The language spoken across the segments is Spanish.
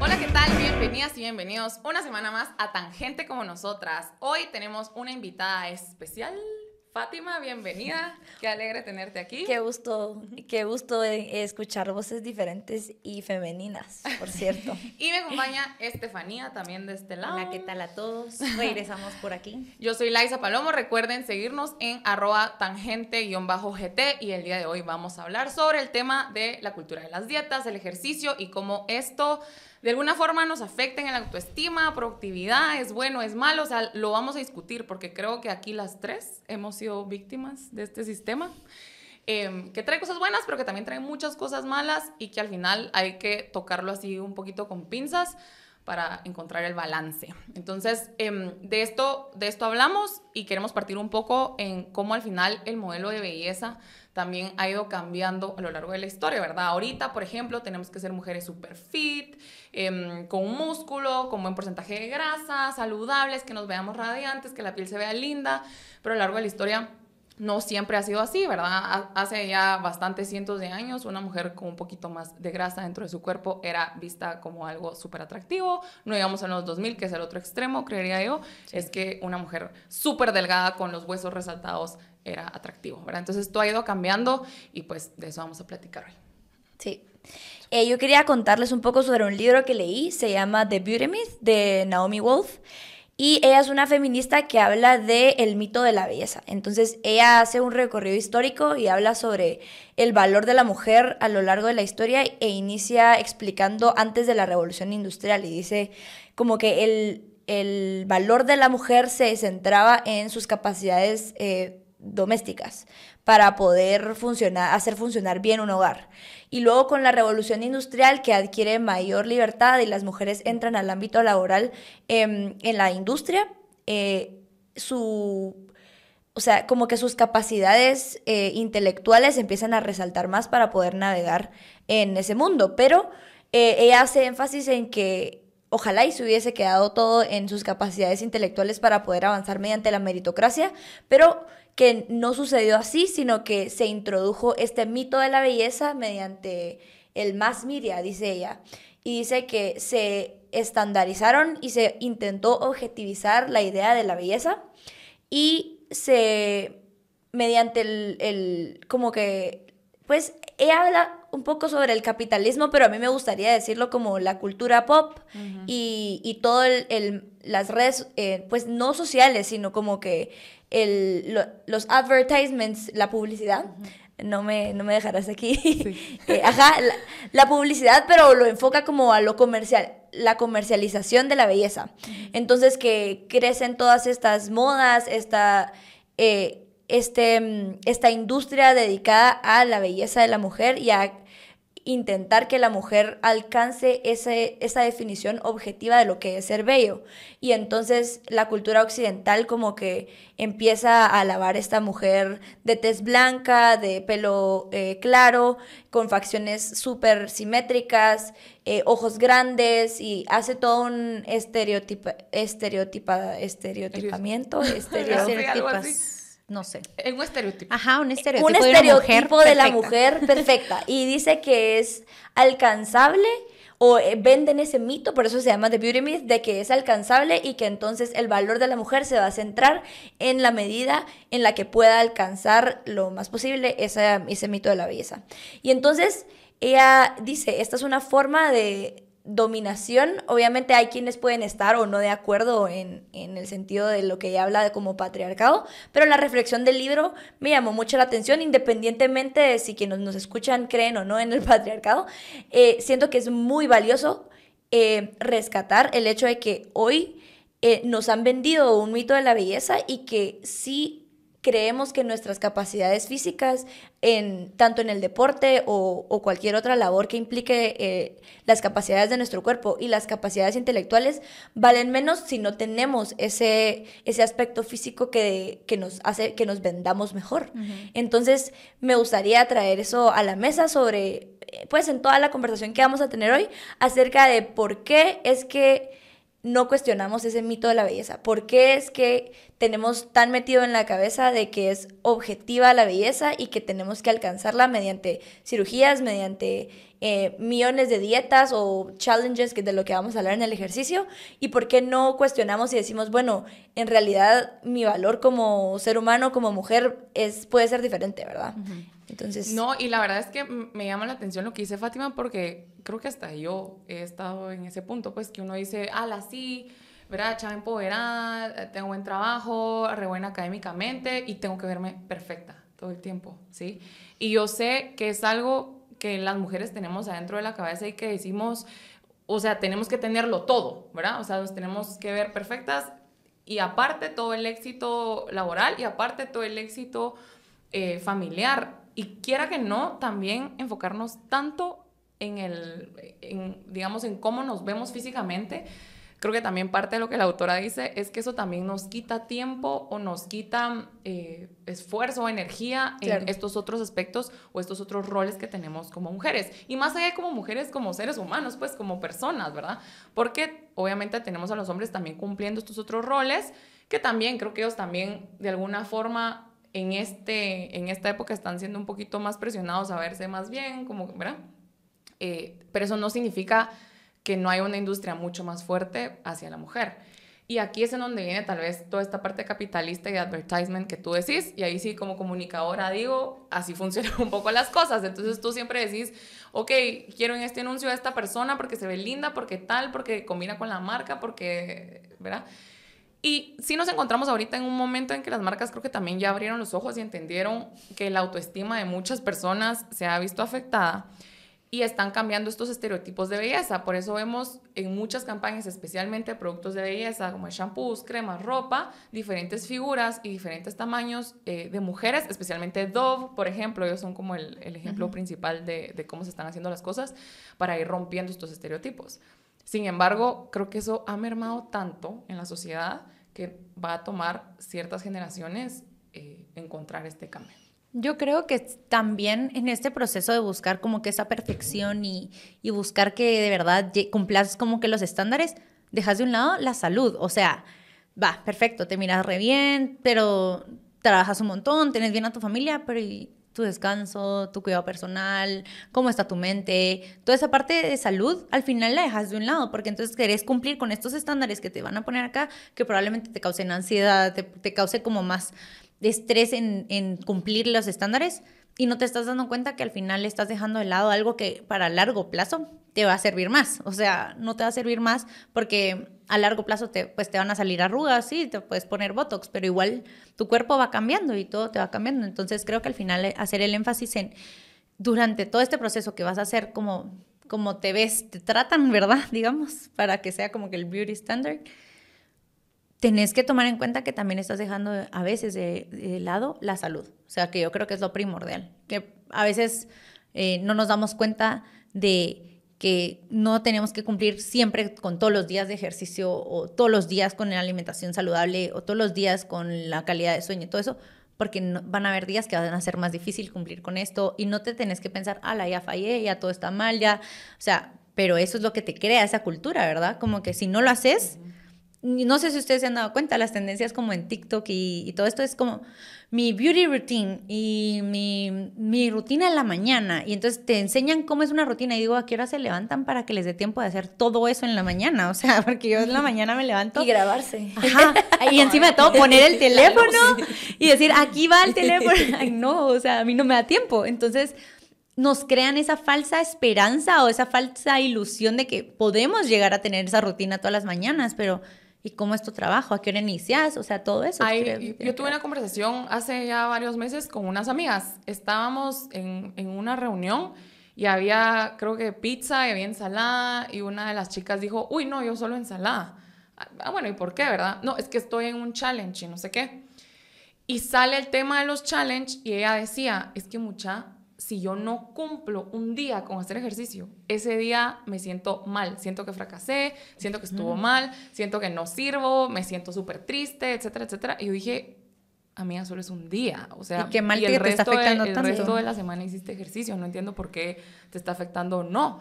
Hola, ¿qué tal? Bienvenidas y bienvenidos una semana más a Tangente como nosotras. Hoy tenemos una invitada especial. Fátima, bienvenida. Qué alegre tenerte aquí. Qué gusto, qué gusto eh, escuchar voces diferentes y femeninas, por cierto. y me acompaña Estefanía también de este lado. Hola, ¿qué tal a todos? Regresamos por aquí. Yo soy Laisa Palomo. Recuerden seguirnos en arroba tangente-gt y el día de hoy vamos a hablar sobre el tema de la cultura de las dietas, el ejercicio y cómo esto de alguna forma nos afecten en la autoestima, productividad, es bueno, es malo, o sea, lo vamos a discutir porque creo que aquí las tres hemos sido víctimas de este sistema. Em, que trae cosas buenas, pero que también trae muchas cosas malas y que al final hay que tocarlo así un poquito con pinzas para encontrar el balance. Entonces, em, de, esto, de esto hablamos y queremos partir un poco en cómo al final el modelo de belleza también ha ido cambiando a lo largo de la historia, ¿verdad? Ahorita, por ejemplo, tenemos que ser mujeres super fit, em, con músculo, con buen porcentaje de grasa, saludables, que nos veamos radiantes, que la piel se vea linda, pero a lo largo de la historia no siempre ha sido así, ¿verdad? Hace ya bastantes cientos de años, una mujer con un poquito más de grasa dentro de su cuerpo era vista como algo súper atractivo. No digamos en los 2000, que es el otro extremo, creería yo, es que una mujer súper delgada con los huesos resaltados era atractivo, ¿verdad? Entonces todo ha ido cambiando y pues de eso vamos a platicar hoy. Sí. Eh, yo quería contarles un poco sobre un libro que leí, se llama The Beauty Myth de Naomi Wolf. Y ella es una feminista que habla del el mito de la belleza. Entonces, ella hace un recorrido histórico y habla sobre el valor de la mujer a lo largo de la historia e inicia explicando antes de la revolución industrial y dice como que el, el valor de la mujer se centraba en sus capacidades eh, domésticas para poder funcionar, hacer funcionar bien un hogar. Y luego con la revolución industrial que adquiere mayor libertad y las mujeres entran al ámbito laboral em, en la industria, eh, su, o sea, como que sus capacidades eh, intelectuales empiezan a resaltar más para poder navegar en ese mundo. Pero eh, ella hace énfasis en que ojalá y se hubiese quedado todo en sus capacidades intelectuales para poder avanzar mediante la meritocracia, pero que no sucedió así, sino que se introdujo este mito de la belleza mediante el más media, dice ella. Y dice que se estandarizaron y se intentó objetivizar la idea de la belleza y se, mediante el, como que, pues ella habla un poco sobre el capitalismo, pero a mí me gustaría decirlo como la cultura pop y, y todo el, las redes, eh, pues no sociales, sino como que el, los advertisements, la publicidad. No me, no me dejarás aquí. Eh, ajá, la, publicidad, pero lo enfoca como a lo comercial, la comercialización de la belleza. Entonces que crecen todas estas modas, esta, eh, este, mm, esta industria dedicada a la belleza de la mujer y a intentar que la mujer alcance ese, esa definición objetiva de lo que es ser bello. Y entonces la cultura occidental como que empieza a alabar a esta mujer de tez blanca, de pelo eh, claro, con facciones súper simétricas, eh, ojos grandes y hace todo un estereotipa, estereotipa, estereotipamiento, estereotipas. No sé. Es un estereotipo. Ajá, un estereotipo. Un estereotipo de, la mujer, perfecta. Y dice que es alcanzable o eh, venden ese mito, por eso se llama The Beauty Myth, de que es alcanzable y que entonces el valor de la mujer se va a centrar en la medida en la que pueda alcanzar lo más posible ese, ese mito de la belleza. Y entonces ella dice, esta es una forma de dominación, obviamente hay quienes pueden estar o no de acuerdo en, el sentido de lo que ella habla de como patriarcado, pero la reflexión del libro me llamó mucho la atención, independientemente de si quienes nos escuchan creen o no en el patriarcado, eh, siento que es muy valioso eh, rescatar el hecho de que hoy eh, nos han vendido un mito de la belleza y que sí creemos que nuestras capacidades físicas, en, tanto en el deporte o, cualquier otra labor que implique eh, las capacidades de nuestro cuerpo y las capacidades intelectuales, valen menos si no tenemos ese, ese aspecto físico que, que nos hace que nos vendamos mejor. Entonces, me gustaría traer eso a la mesa sobre, eh, pues en toda la conversación que vamos a tener hoy, acerca de por qué es que no cuestionamos ese mito de la belleza. ¿Por qué es que tenemos tan metido en la cabeza de que es objetiva la belleza y que tenemos que alcanzarla mediante cirugías, mediante eh, millones de dietas o challenges que de lo que vamos a hablar en el ejercicio y por qué no cuestionamos y decimos, bueno, en realidad mi valor como ser humano, como mujer, es, puede ser diferente, ¿verdad? Entonces... No, y la verdad es que me llama la atención lo que dice Fátima porque creo que hasta yo he estado en ese punto, pues que uno dice, ala, sí ¿verdad? Chava empoderada, tengo buen trabajo, re buena académicamente y tengo que verme perfecta todo el tiempo, ¿sí? Y yo sé que es algo que las mujeres tenemos adentro de la cabeza y que decimos, o sea, tenemos que tenerlo todo, ¿verdad? O sea, nos tenemos que ver perfectas y aparte todo el éxito laboral y aparte todo el éxito eh, familiar. Y quiera que no, también enfocarnos tanto en el, en, digamos, en cómo nos vemos físicamente, creo que también parte de lo que la autora dice es que eso también nos quita tiempo o nos quita eh, esfuerzo o energía en estos otros aspectos o estos otros roles que tenemos como mujeres. Y más allá como mujeres, como seres humanos, pues como personas, ¿verdad? Porque obviamente tenemos a los hombres también cumpliendo estos otros roles que también creo que ellos también de alguna forma en, este, en esta época están siendo un poquito más presionados a verse más bien, como, ¿verdad? Eh, pero eso no significa que no hay una industria mucho más fuerte hacia la mujer. Y aquí es en donde viene tal vez toda esta parte capitalista y advertisement que tú decís, y ahí sí como comunicadora digo, así funcionan un poco las cosas. Entonces tú siempre decís, ok, quiero en este anuncio a esta persona porque se ve linda, porque tal, porque combina con la marca, porque, ¿verdad? Y sí nos encontramos ahorita en un momento en que las marcas creo que también ya abrieron los ojos y entendieron que la autoestima de muchas personas se ha visto afectada y están cambiando estos estereotipos de belleza. Por eso vemos en muchas campañas, especialmente productos de belleza como shampoos, cremas, ropa, diferentes figuras y diferentes tamaños eh, de mujeres, especialmente Dove, por ejemplo, ellos son como el, ejemplo principal de, de cómo se están haciendo las cosas para ir rompiendo estos estereotipos. Sin embargo, creo que eso ha mermado tanto en la sociedad que va a tomar ciertas generaciones eh, encontrar este cambio. Yo creo que también en este proceso de buscar como que esa perfección y, buscar que de verdad cumplas como que los estándares, dejas de un lado la salud. O sea, va, perfecto, te miras re bien, pero trabajas un montón, tienes bien a tu familia, pero ¿y tu descanso, tu cuidado personal, cómo está tu mente, toda esa parte de salud, al final la dejas de un lado, porque entonces querés cumplir con estos estándares que te van a poner acá, que probablemente te causen ansiedad, te, te cause como más estrés en, cumplir los estándares y no te estás dando cuenta que al final estás dejando de lado algo que para largo plazo te va a servir más. O sea, no te va a servir más porque a largo plazo te, pues te van a salir arrugas, sí, te puedes poner Botox, pero igual tu cuerpo va cambiando y todo te va cambiando. Entonces creo que al final hacer el énfasis en durante todo este proceso que vas a hacer como, como te ves, te tratan, ¿verdad? Digamos, para que sea como que el beauty standard tenés que tomar en cuenta que también estás dejando a veces de, lado la salud. O sea, que yo creo que es lo primordial. Que a veces eh, no nos damos cuenta de que no tenemos que cumplir siempre con todos los días de ejercicio o todos los días con la alimentación saludable o todos los días con la calidad de sueño y todo eso, porque van a haber días que van a ser más difícil cumplir con esto y no te tenés que pensar, ala, ya fallé, ya todo está mal, ya, o sea, pero eso es lo que te crea esa cultura, ¿verdad? Como que si no lo haces, no sé si ustedes se han dado cuenta, las tendencias como en TikTok y, todo esto es como mi beauty routine y mi, mi, rutina en la mañana. Y entonces te enseñan cómo es una rutina y digo, ¿a qué hora se levantan para que les dé tiempo de hacer todo eso en la mañana? O sea, porque yo en la mañana me levanto. Y grabarse. Ajá. Y encima de todo poner el teléfono y decir, aquí va el teléfono. Ay, no, o sea, a mí no me da tiempo. Entonces nos crean esa falsa esperanza o esa falsa ilusión de que podemos llegar a tener esa rutina todas las mañanas, pero ¿Y cómo es tu trabajo? ¿A qué hora inicias? O sea, todo eso. yo tuve una conversación hace ya varios meses con unas amigas. Estábamos en, en, una reunión y había, creo que pizza y había ensalada y una de las chicas dijo, uy, no, yo solo ensalada. Ah, bueno, ¿y por qué, verdad? No, es que estoy en un challenge y no sé qué. Y sale el tema de los challenge y ella decía, es que mucha, si yo no cumplo un día con hacer ejercicio, ese día me siento mal, siento que fracasé, siento que estuvo mal, siento que no sirvo, me siento súper triste, etcétera, etcétera. Y yo dije, amiga, solo es un día, o sea, y qué mal el resto está afectando de, el resto de la semana hiciste ejercicio, no entiendo por qué te está afectando o no.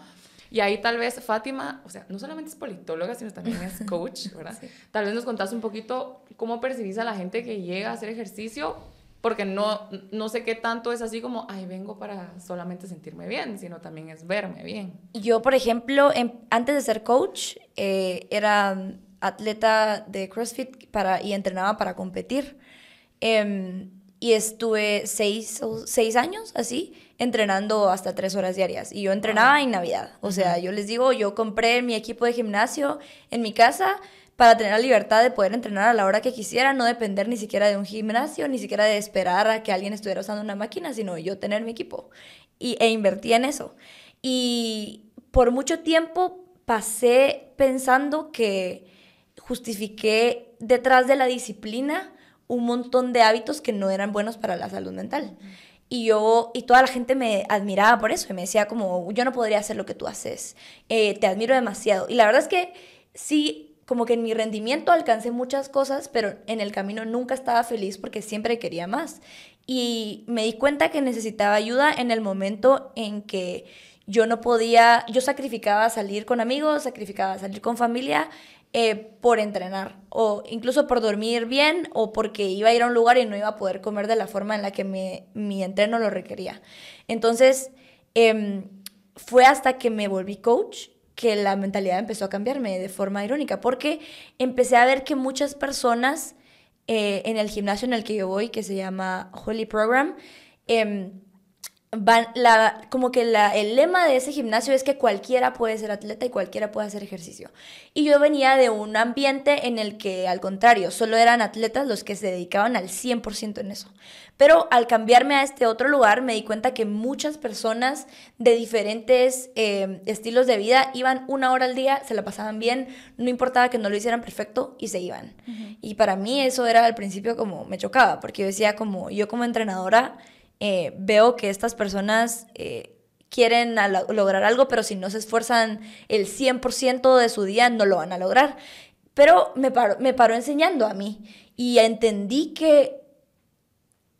Y ahí tal vez Fátima, o sea, no solamente es politóloga, sino también es coach, ¿verdad? Tal vez nos contás un poquito cómo percibís a la gente que llega a hacer ejercicio, porque no, no sé qué tanto es así como, ay, vengo para solamente sentirme bien, sino también es verme bien. Yo, por ejemplo, antes de ser coach, eh, era atleta de CrossFit para, y entrenaba para competir. Em, y estuve seis, seis años así, entrenando hasta tres horas diarias. Y yo entrenaba en Navidad. O sea, yo les digo, yo compré mi equipo de gimnasio en mi casa para tener la libertad de poder entrenar a la hora que quisiera, no depender ni siquiera de un gimnasio, ni siquiera de esperar a que alguien estuviera usando una máquina, sino yo tener mi equipo. Y, e invertí en eso. Y por mucho tiempo pasé pensando que justifiqué detrás de la disciplina un montón de hábitos que no eran buenos para la salud mental. Y yo, y toda la gente me admiraba por eso, y me decía como, yo no podría hacer lo que tú haces, eh, te admiro demasiado. Y la verdad es que sí, como que en mi rendimiento alcancé muchas cosas, pero en el camino nunca estaba feliz porque siempre quería más. Y me di cuenta que necesitaba ayuda en el momento en que yo no podía, yo sacrificaba salir con amigos, sacrificaba salir con familia eh, por entrenar o incluso por dormir bien o porque iba a ir a un lugar y no iba a poder comer de la forma en la que mi entreno lo requería. Entonces, em, fue hasta que me volví coach que la mentalidad empezó a cambiarme de forma irónica, porque empecé a ver que muchas personas eh, en el gimnasio en el que yo voy, que se llama Holy Program, eh, van, la, como que la, el lema de ese gimnasio es que cualquiera puede ser atleta y cualquiera puede hacer ejercicio. Y yo venía de un ambiente en el que, al contrario, solo eran atletas los que se dedicaban al 100% en eso. Pero al cambiarme a este otro lugar, me di cuenta que muchas personas de diferentes eh, estilos de vida iban una hora al día, se la pasaban bien, no importaba que no lo hicieran perfecto y se iban. Y para mí eso era al principio como me chocaba, porque yo decía como, yo como entrenadora, eh, veo que estas personas eh, quieren lograr algo, pero si no se esfuerzan el 100% de su día, no lo van a lograr. Pero me paró, me paró enseñando a mí y entendí que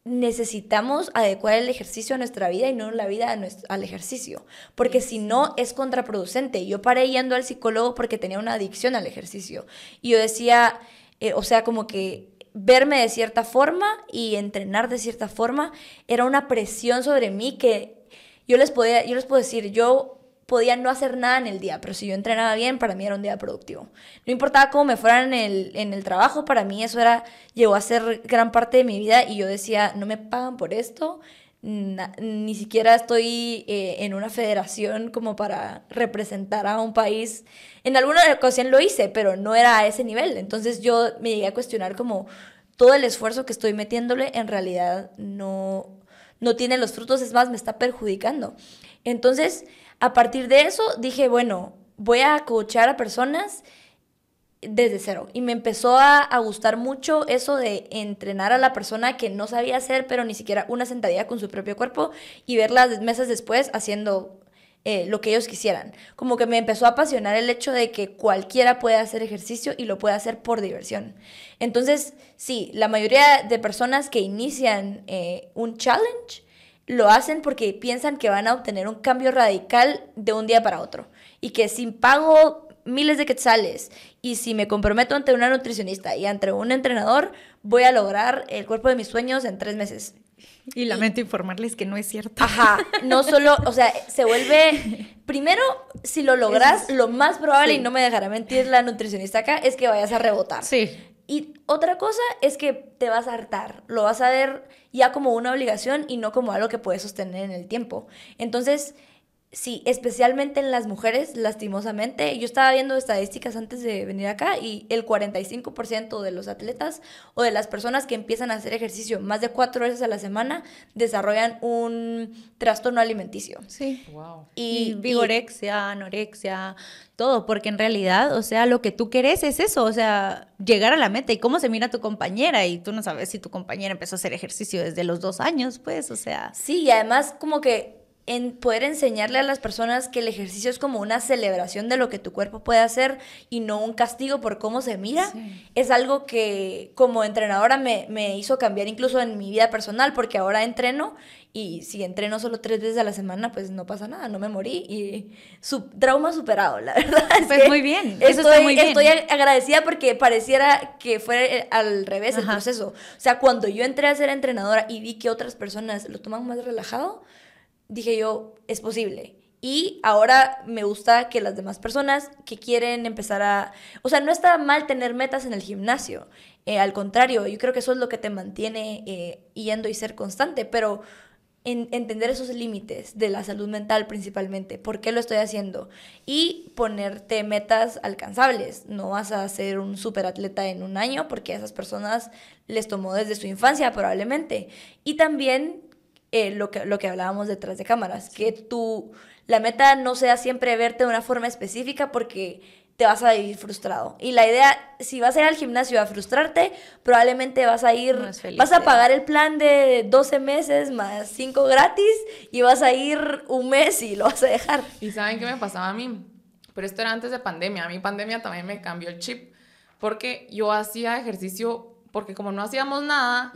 necesitamos adecuar el ejercicio a nuestra vida y no la vida al ejercicio, porque si no es contraproducente. Yo paré yendo al psicólogo porque tenía una adicción al ejercicio y yo decía, eh, o sea, como que verme de cierta forma y entrenar de cierta forma era una presión sobre mí que yo les podía, yo les puedo decir, yo podía no hacer nada en el día, pero si yo entrenaba bien, para mí era un día productivo. No importaba cómo me fuera en el, en el trabajo, para mí eso era, llegó a ser gran parte de mi vida y yo decía, no me pagan por esto, ni siquiera estoy eh, en una federación como para representar a un país. En alguna ocasión lo hice, pero no era a ese nivel. Entonces yo me llegué a cuestionar como todo el esfuerzo que estoy metiéndole en realidad no, no tiene los frutos, es más, me está perjudicando. Entonces, a partir de eso dije, bueno, voy a coachar a personas desde cero. Y me empezó a, gustar mucho eso de entrenar a la persona que no sabía hacer, pero ni siquiera una sentadilla con su propio cuerpo y verlas meses después haciendo eh, lo que ellos quisieran. Como que me empezó a apasionar el hecho de que cualquiera puede hacer ejercicio y lo puede hacer por diversión. Entonces, sí, la mayoría de personas que inician eh, un challenge lo hacen porque piensan que van a obtener un cambio radical de un día para otro y que sin pago miles de quetzales y si me comprometo ante una nutricionista y ante un entrenador, voy a lograr el cuerpo de mis sueños en tres meses. Y lamento informarles que no es cierto. Ajá, no solo, o sea, se vuelve, primero, si lo logras, lo más probable, y no me dejará mentir la nutricionista acá, es que vayas a rebotar. Sí. Y otra cosa es que te vas a hartar, lo vas a ver ya como una obligación y no como algo que puedes sostener en el tiempo. Entonces, Sí, especialmente en las mujeres, lastimosamente. Yo estaba viendo estadísticas antes de venir acá y el 45% de los atletas o de las personas que empiezan a hacer ejercicio más de cuatro veces a la semana desarrollan un trastorno alimenticio. Sí. Wow. Y, vigorexia, anorexia, todo, porque en realidad, o sea, lo que tú querés es eso, o sea, llegar a la meta y cómo se mira tu compañera y tú no sabes si tu compañera empezó a hacer ejercicio desde los dos años, pues, o sea. Sí, y además como que en poder enseñarle a las personas que el ejercicio es como una celebración de lo que tu cuerpo puede hacer y no un castigo por cómo se mira, es algo que como entrenadora me, me, hizo cambiar incluso en mi vida personal, porque ahora entreno y si entreno solo tres veces a la semana, pues no pasa nada, no me morí y su trauma superado, la verdad. pues muy bien, eso estoy, está muy bien. Estoy agradecida porque pareciera que fue al revés el proceso. O sea, cuando yo entré a ser entrenadora y vi que otras personas lo toman más relajado, dije yo, es posible. Y ahora me gusta que las demás personas que quieren empezar a... O sea, no está mal tener metas en el gimnasio. Eh, al contrario, yo creo que eso es lo que te mantiene eh, yendo y ser constante. Pero en, entender esos límites de la salud mental principalmente. ¿Por qué lo estoy haciendo? Y ponerte metas alcanzables. No vas a ser un superatleta en un año porque a esas personas les tomó desde su infancia probablemente. Y también eh, lo, que, lo que hablábamos detrás de cámaras, que tu, la meta no sea siempre verte de una forma específica porque te vas a ir frustrado. Y la idea, si vas a ir al gimnasio a frustrarte, probablemente vas a ir, vas a pagar el plan de 12 meses más 5 gratis y vas a ir un mes y lo vas a dejar. ¿Y saben qué me pasaba a mí? Pero esto era antes de pandemia. A mí pandemia también me cambió el chip porque yo hacía ejercicio porque como no hacíamos nada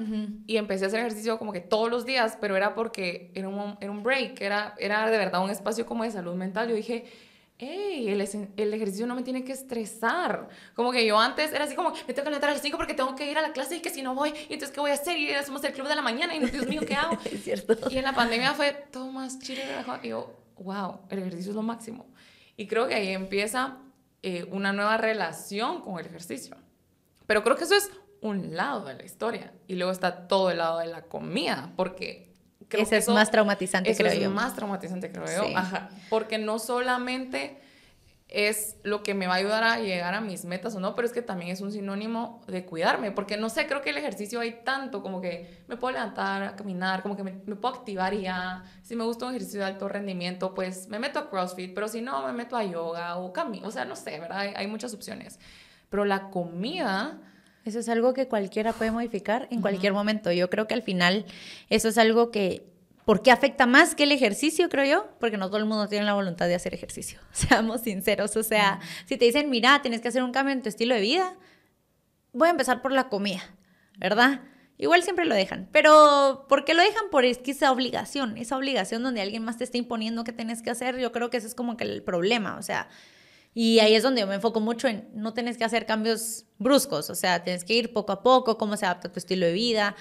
y empecé a hacer ejercicio como que todos los días, pero era porque era un, era un break, era, era de verdad un espacio como de salud mental. Yo dije, hey, el, el, ejercicio no me tiene que estresar. Como que yo antes era así como, me tengo que levantar a las 5 porque tengo que ir a la clase y que si no voy, y entonces ¿qué voy a hacer? Y somos el club de la mañana y Dios mío, ¿qué hago? es cierto. Y en la pandemia fue todo más chido. Y yo, wow, el ejercicio es lo máximo. Y creo que ahí empieza eh, una nueva relación con el ejercicio. Pero creo que eso es un lado de la historia y luego está todo el lado de la comida, porque creo Ese que es más traumatizante, eso creo es yo. más traumatizante, creo yo. Ajá, porque no solamente es lo que me va a ayudar a llegar a mis metas o no, pero es que también es un sinónimo de cuidarme, porque no sé, creo que el ejercicio hay tanto como que me puedo levantar, a caminar, como que me, puedo activar ya, si me gusta un ejercicio de alto rendimiento, pues me meto a CrossFit, pero si no, me meto a yoga o camino, o sea, no sé, ¿verdad? Hay, hay muchas opciones, pero la comida eso es algo que cualquiera puede modificar en cualquier momento. Yo creo que al final eso es algo que, ¿por qué afecta más que el ejercicio, creo yo? Porque no todo el mundo tiene la voluntad de hacer ejercicio. Seamos sinceros. O sea, si te dicen, mira, tienes que hacer un cambio en tu estilo de vida, voy a empezar por la comida, ¿verdad? Igual siempre lo dejan, pero ¿por qué lo dejan? Por es que esa obligación, esa obligación donde alguien más te está imponiendo que tienes que hacer, yo creo que ese es como que el problema, o sea, y ahí es donde yo me enfoco mucho en no tienes que hacer cambios bruscos, o sea, tienes que ir poco a poco, cómo se adapta tu estilo de vida.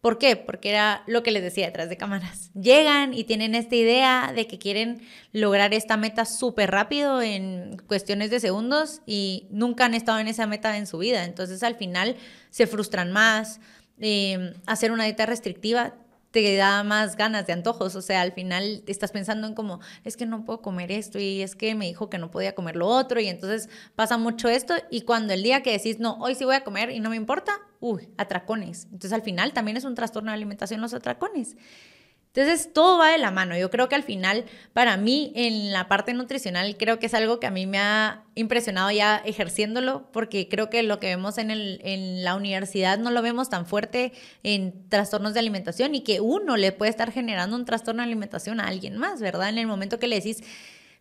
¿Por qué? Porque era lo que les decía detrás de cámaras. Llegan y tienen esta idea de que quieren lograr esta meta súper rápido en cuestiones de segundos y nunca han estado en esa meta en su vida. Entonces al final se frustran más. Eh, hacer una dieta restrictiva te da más ganas de antojos, o sea, al final estás pensando en como, es que no puedo comer esto y es que me dijo que no podía comer lo otro y entonces pasa mucho esto y cuando el día que decís, no, hoy sí voy a comer y no me importa, uy, atracones. Entonces al final también es un trastorno de alimentación los atracones. Entonces, todo va de la mano. Yo creo que al final, para mí, en la parte nutricional, creo que es algo que a mí me ha impresionado ya ejerciéndolo, porque creo que lo que vemos en, el, la universidad no lo vemos tan fuerte en trastornos de alimentación y que uno le puede estar generando un trastorno de alimentación a alguien más, ¿verdad? En el momento que le decís,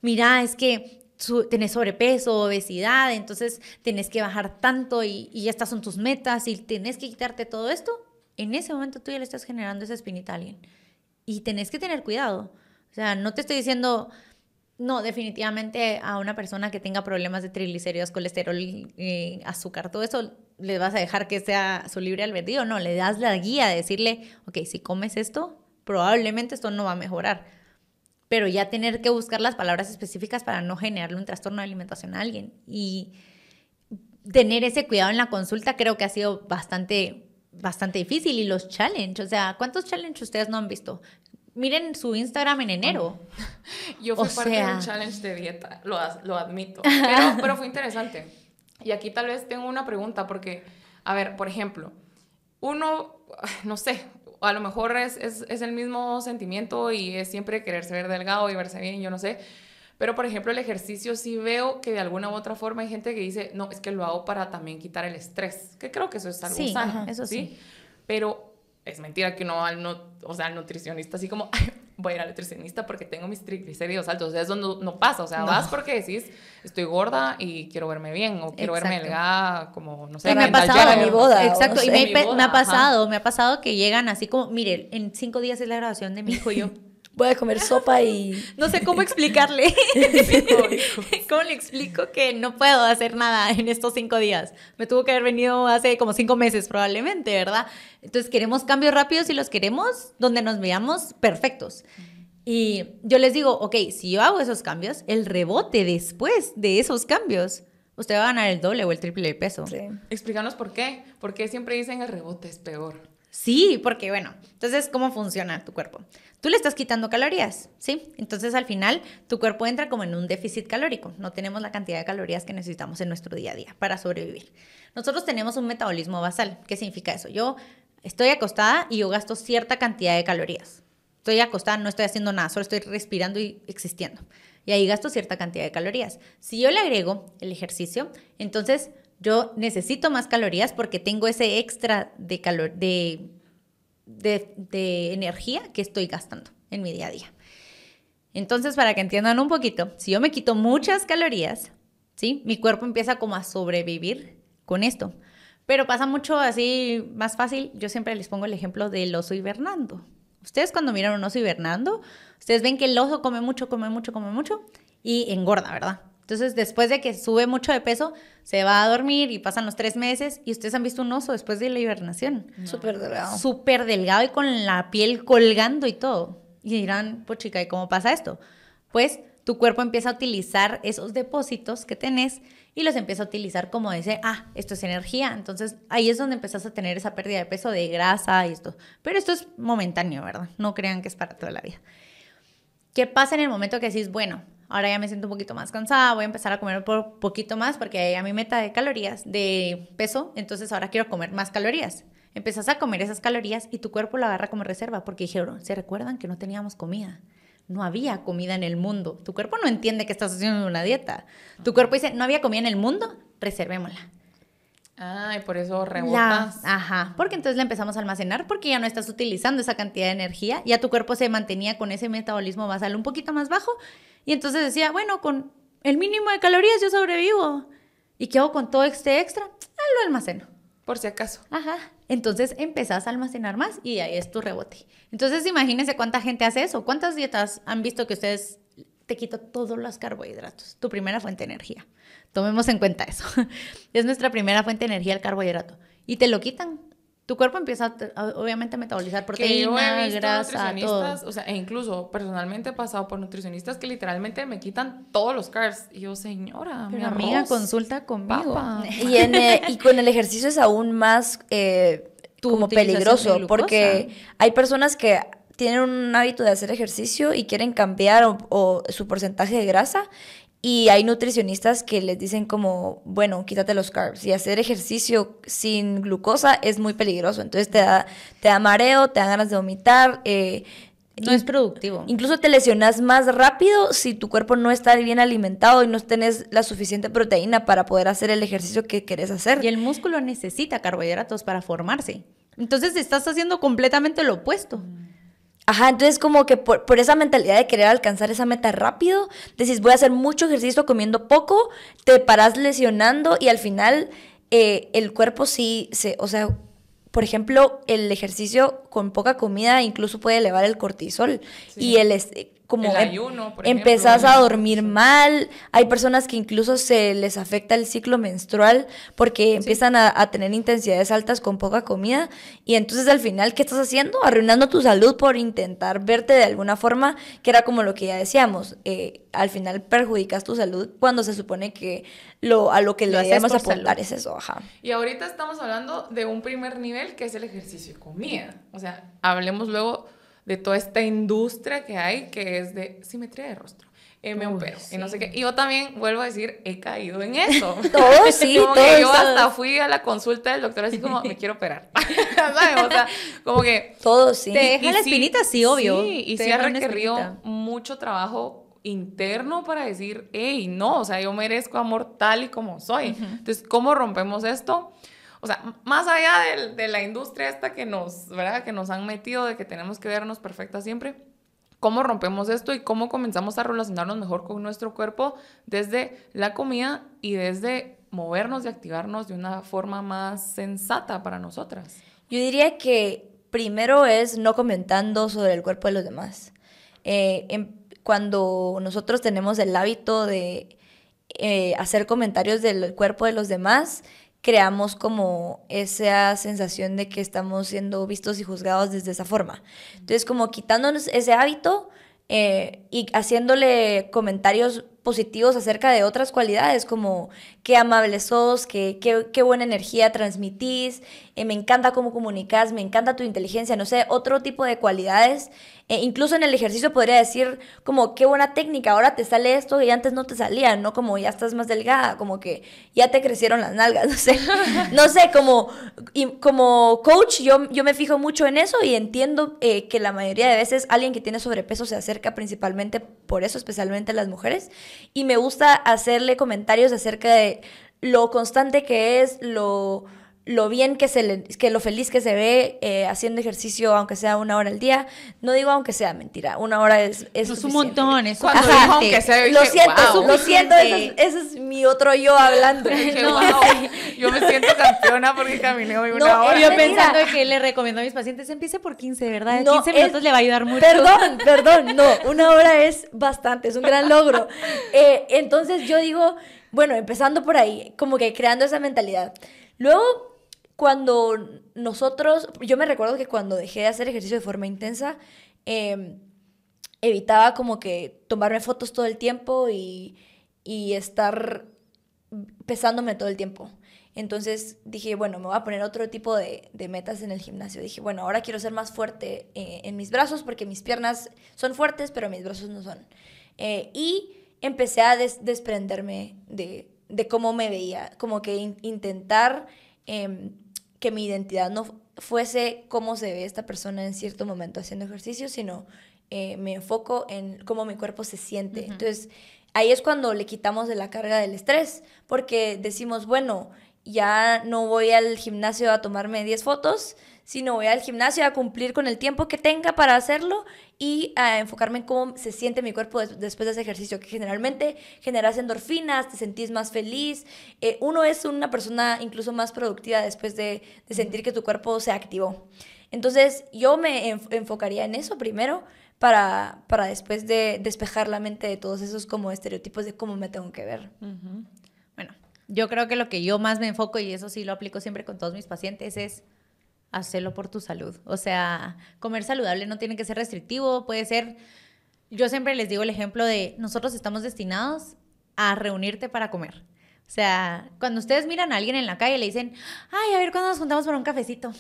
mira, es que tenés sobrepeso, obesidad, entonces tenés que bajar tanto y, y estas son tus metas y tenés que quitarte todo esto, en ese momento tú ya le estás generando esa espinita a alguien y tenés que tener cuidado. O sea, no te estoy diciendo, no, definitivamente a una persona que tenga problemas de triglicéridos, colesterol, azúcar, todo eso, le vas a dejar que sea su libre albedrío. No, le das la guía de decirle, ok, si comes esto, probablemente esto no va a mejorar. Pero ya tener que buscar las palabras específicas para no generarle un trastorno de alimentación a alguien. Y tener ese cuidado en la consulta creo que ha sido bastante bastante difícil y los challenges, o sea, ¿cuántos challenges ustedes no han visto? Miren su Instagram en enero. Yo fui parte de un challenge de dieta, lo, lo admito, pero, pero, fue interesante. Y aquí tal vez tengo una pregunta porque, a ver, por ejemplo, uno, no sé, a lo mejor es, es, es el mismo sentimiento y es siempre quererse ver delgado y verse bien, yo no sé, pero, por ejemplo, el ejercicio sí veo que de alguna u otra forma hay gente que dice, no, es que lo hago para también quitar el estrés, que creo que eso es algo sí, sano. eso sí. Pero es mentira que uno al no, o sea, al nutricionista así como, voy a ir al nutricionista porque tengo mis triglicéridos altos. O sea, eso no, no pasa. O sea, vas porque decís, estoy gorda y quiero verme bien o quiero verme Exacto. delgada, como, no sé, Y me ha pasado Jenner. mi boda, o Exacto, no y me, Mi me boda, ha ajá. pasado, me ha pasado que llegan así como, mire, en cinco días es la graduación de mi hijo y yo. Voy a comer sopa y... No sé cómo explicarle. ¿Cómo le explico que no puedo hacer nada en estos cinco días? Me tuvo que haber venido hace como cinco meses probablemente, ¿verdad? Entonces queremos cambios rápidos y los queremos donde nos veamos perfectos. Y yo les digo, ok, si yo hago esos cambios, el rebote después de esos cambios, usted va a ganar el doble o el triple de peso. Sí. Explícanos por qué. ¿Por qué siempre dicen el rebote es peor? Sí, porque bueno, entonces, ¿cómo funciona tu cuerpo? Tú le estás quitando calorías, ¿sí? Entonces, al final, tu cuerpo entra como en un déficit calórico. No tenemos la cantidad de calorías que necesitamos en nuestro día a día para sobrevivir. Nosotros tenemos un metabolismo basal. ¿Qué significa eso? Yo estoy acostada y yo gasto cierta cantidad de calorías. Estoy acostada, no estoy haciendo nada, solo estoy respirando y existiendo. Y ahí gasto cierta cantidad de calorías. Si yo le agrego el ejercicio, entonces yo necesito más calorías porque tengo ese extra de, calor de, de, de energía que estoy gastando en mi día a día. Entonces, para que entiendan un poquito, si yo me quito muchas calorías, ¿sí? Mi cuerpo empieza como a sobrevivir con esto. Pero pasa mucho así, más fácil. Yo siempre les pongo el ejemplo del oso hibernando. Ustedes cuando miran un oso hibernando, ustedes ven que el oso come mucho, come mucho, come mucho y engorda, ¿verdad? Entonces, después de que sube mucho de peso, se va a dormir y pasan los tres meses y ustedes han visto un oso después de la hibernación. Súper delgado. Súper delgado y con la piel colgando y todo. Y dirán, pues chica, ¿y cómo pasa esto? Pues tu cuerpo empieza a utilizar esos depósitos que tenés y los empieza a utilizar como dice, ah, esto es energía. Entonces ahí es donde empezás a tener esa pérdida de peso de grasa y esto. Pero esto es momentáneo, ¿verdad? No crean que es para toda la vida. ¿Qué pasa en el momento que decís, bueno, ahora ya me siento un poquito más cansada, voy a empezar a comer por poquito más porque ya mi meta de calorías, de peso, entonces ahora quiero comer más calorías. Empezás a comer esas calorías y tu cuerpo la agarra como reserva porque dijeron, ¿se recuerdan que no teníamos comida? No había comida en el mundo. Tu cuerpo no entiende que estás haciendo una dieta. Tu cuerpo dice, no había comida en el mundo, reservémosla. Ah, y por eso La- rebotas. ajá, porque entonces la empezamos a almacenar porque ya no estás utilizando esa cantidad de energía, ya tu cuerpo se mantenía con ese metabolismo basal un poquito más bajo y entonces decía, bueno, con el mínimo de calorías yo sobrevivo. ¿Y qué hago con todo este extra? Ah, lo almaceno. Por si acaso. Ajá. Entonces empezás a almacenar más y ahí es tu rebote. Entonces imagínense cuánta gente hace eso. ¿Cuántas dietas han visto que ustedes te quito todos los carbohidratos? Tu primera fuente de energía. Tomemos en cuenta eso. Es nuestra primera fuente de energía el carbohidrato. Y te lo quitan. Tu cuerpo empieza a, obviamente a metabolizar Que yo he proteína, visto grasa, nutricionistas, todo. o sea, e incluso personalmente he pasado por nutricionistas que literalmente me quitan todos los carbs. Y yo, señora, mi amiga, arroz, consulta conmigo. papa. Y, en, eh, y con el ejercicio es aún más eh, como peligroso, porque hay personas que tienen un hábito de hacer ejercicio y quieren cambiar o, o su porcentaje de grasa. Y hay nutricionistas que les dicen como, bueno, quítate los carbs. Y hacer ejercicio sin glucosa es muy peligroso. Entonces te da, te da mareo, te da ganas de vomitar. eh, No es productivo. Incluso te lesionas más rápido si tu cuerpo no está bien alimentado y no tenés la suficiente proteína para poder hacer el ejercicio que querés hacer. Y el músculo necesita carbohidratos para formarse. Entonces estás haciendo completamente lo opuesto. Ajá, entonces como que por, por esa mentalidad de querer alcanzar esa meta rápido, decís voy a hacer mucho ejercicio comiendo poco, te paras lesionando y al final eh, el cuerpo sí, se, o sea, por ejemplo, el ejercicio con poca comida incluso puede elevar el cortisol Sí. y el como em- ayuno, por empezás ejemplo. a dormir mal, hay personas que incluso se les afecta el ciclo menstrual porque empiezan a, a tener intensidades altas con poca comida y entonces al final, ¿qué estás haciendo? Arruinando tu salud por intentar verte de alguna forma, que era como lo que ya decíamos, eh, al final perjudicas tu salud cuando se supone que lo, a lo que Lo le debemos apuntar es eso, ajá. Y ahorita estamos hablando de un primer nivel que es el ejercicio y comida. O sea, hablemos luego de toda esta industria que hay que es de simetría de rostro. M un Uy, pero, y sí. no sé qué. Y yo también, vuelvo a decir, he caído en eso. Todo, sí, como todo que yo hasta fui a la consulta del doctor así como, me quiero operar. ¿Sabes? O sea, como que... Todo sí. Te deja la sí- espinita, sí, obvio. Sí, y sí ha requerido mucho trabajo interno para decir, hey, no, o sea, yo merezco amor tal y como soy. Entonces, ¿cómo rompemos esto? O sea, más allá del- de, la industria esta que nos, ¿verdad? Que nos han metido de que tenemos que vernos perfectas siempre, cómo rompemos esto y cómo comenzamos a relacionarnos mejor con nuestro cuerpo desde la comida y desde movernos y activarnos de una forma más sensata para nosotras. Yo diría que primero es no comentando sobre el cuerpo de los demás. Eh, em, cuando nosotros tenemos el hábito de eh, hacer comentarios del cuerpo de los demás, creamos como esa sensación de que estamos siendo vistos y juzgados desde esa forma. Entonces, como quitándonos ese hábito eh, y haciéndole comentarios positivos acerca de otras cualidades, como qué amable sos, qué, qué, buena energía transmitís, eh, me encanta cómo comunicas, me encanta tu inteligencia, no sé, otro tipo de cualidades. Eh, incluso en el ejercicio podría decir como qué buena técnica, ahora te sale esto y antes no te salía, ¿no? Como ya estás más delgada, como que ya te crecieron las nalgas, no sé, no sé, como, como coach yo, yo me fijo mucho en eso y entiendo eh, que la mayoría de veces alguien que tiene sobrepeso se acerca principalmente por eso, especialmente las mujeres y me gusta hacerle comentarios acerca de lo constante que es, lo, lo bien que se le, que lo feliz que se ve eh, haciendo ejercicio, aunque sea una hora al día. No digo aunque sea mentira, una hora es, es, un montón, es Cuando dijo aunque sea, lo siento, lo siento, ese es, mi otro yo hablando. Yo me siento campeona porque caminé hoy una hora. Yo pensando que le recomiendo a mis pacientes, empiece por 15, ¿verdad? 15 minutos le va a ayudar mucho. Perdón, perdón, no, una hora es bastante, es un gran logro. Eh, entonces yo digo, bueno, empezando por ahí, como que creando esa mentalidad. Luego cuando nosotros, yo me recuerdo que cuando dejé de hacer ejercicio de forma intensa, em, evitaba como que tomarme fotos todo el tiempo y, estar pesándome todo el tiempo. Entonces dije, bueno, me voy a poner otro tipo de, metas en el gimnasio. Dije, bueno, ahora quiero ser más fuerte eh, en mis brazos porque mis piernas son fuertes, pero mis brazos no son. Eh, y empecé a desprenderme de, cómo me veía, como que intentar em, que mi identidad no fuese cómo se ve esta persona en cierto momento haciendo ejercicio, sino eh, me enfoco en cómo mi cuerpo se siente. Entonces, ahí es cuando le quitamos de la carga del estrés, porque decimos, bueno, ya no voy al gimnasio a tomarme 10 fotos, sino voy al gimnasio a cumplir con el tiempo que tenga para hacerlo y a enfocarme en cómo se siente mi cuerpo después de ese ejercicio, que generalmente generas endorfinas, te sentís más feliz. Eh, uno es una persona incluso más productiva después de, sentir que tu cuerpo se activó. Entonces yo me enfocaría en eso primero para, para después de despejar la mente de todos esos como estereotipos de cómo me tengo que ver. Bueno, yo creo que lo que yo más me enfoco, y eso sí lo aplico siempre con todos mis pacientes, es hacerlo por tu salud. O sea, comer saludable no tiene que ser restrictivo, puede ser, yo siempre les digo el ejemplo de nosotros estamos destinados a reunirte para comer. O sea, cuando ustedes miran a alguien en la calle le dicen, ay, a ver cuándo nos juntamos para un cafecito.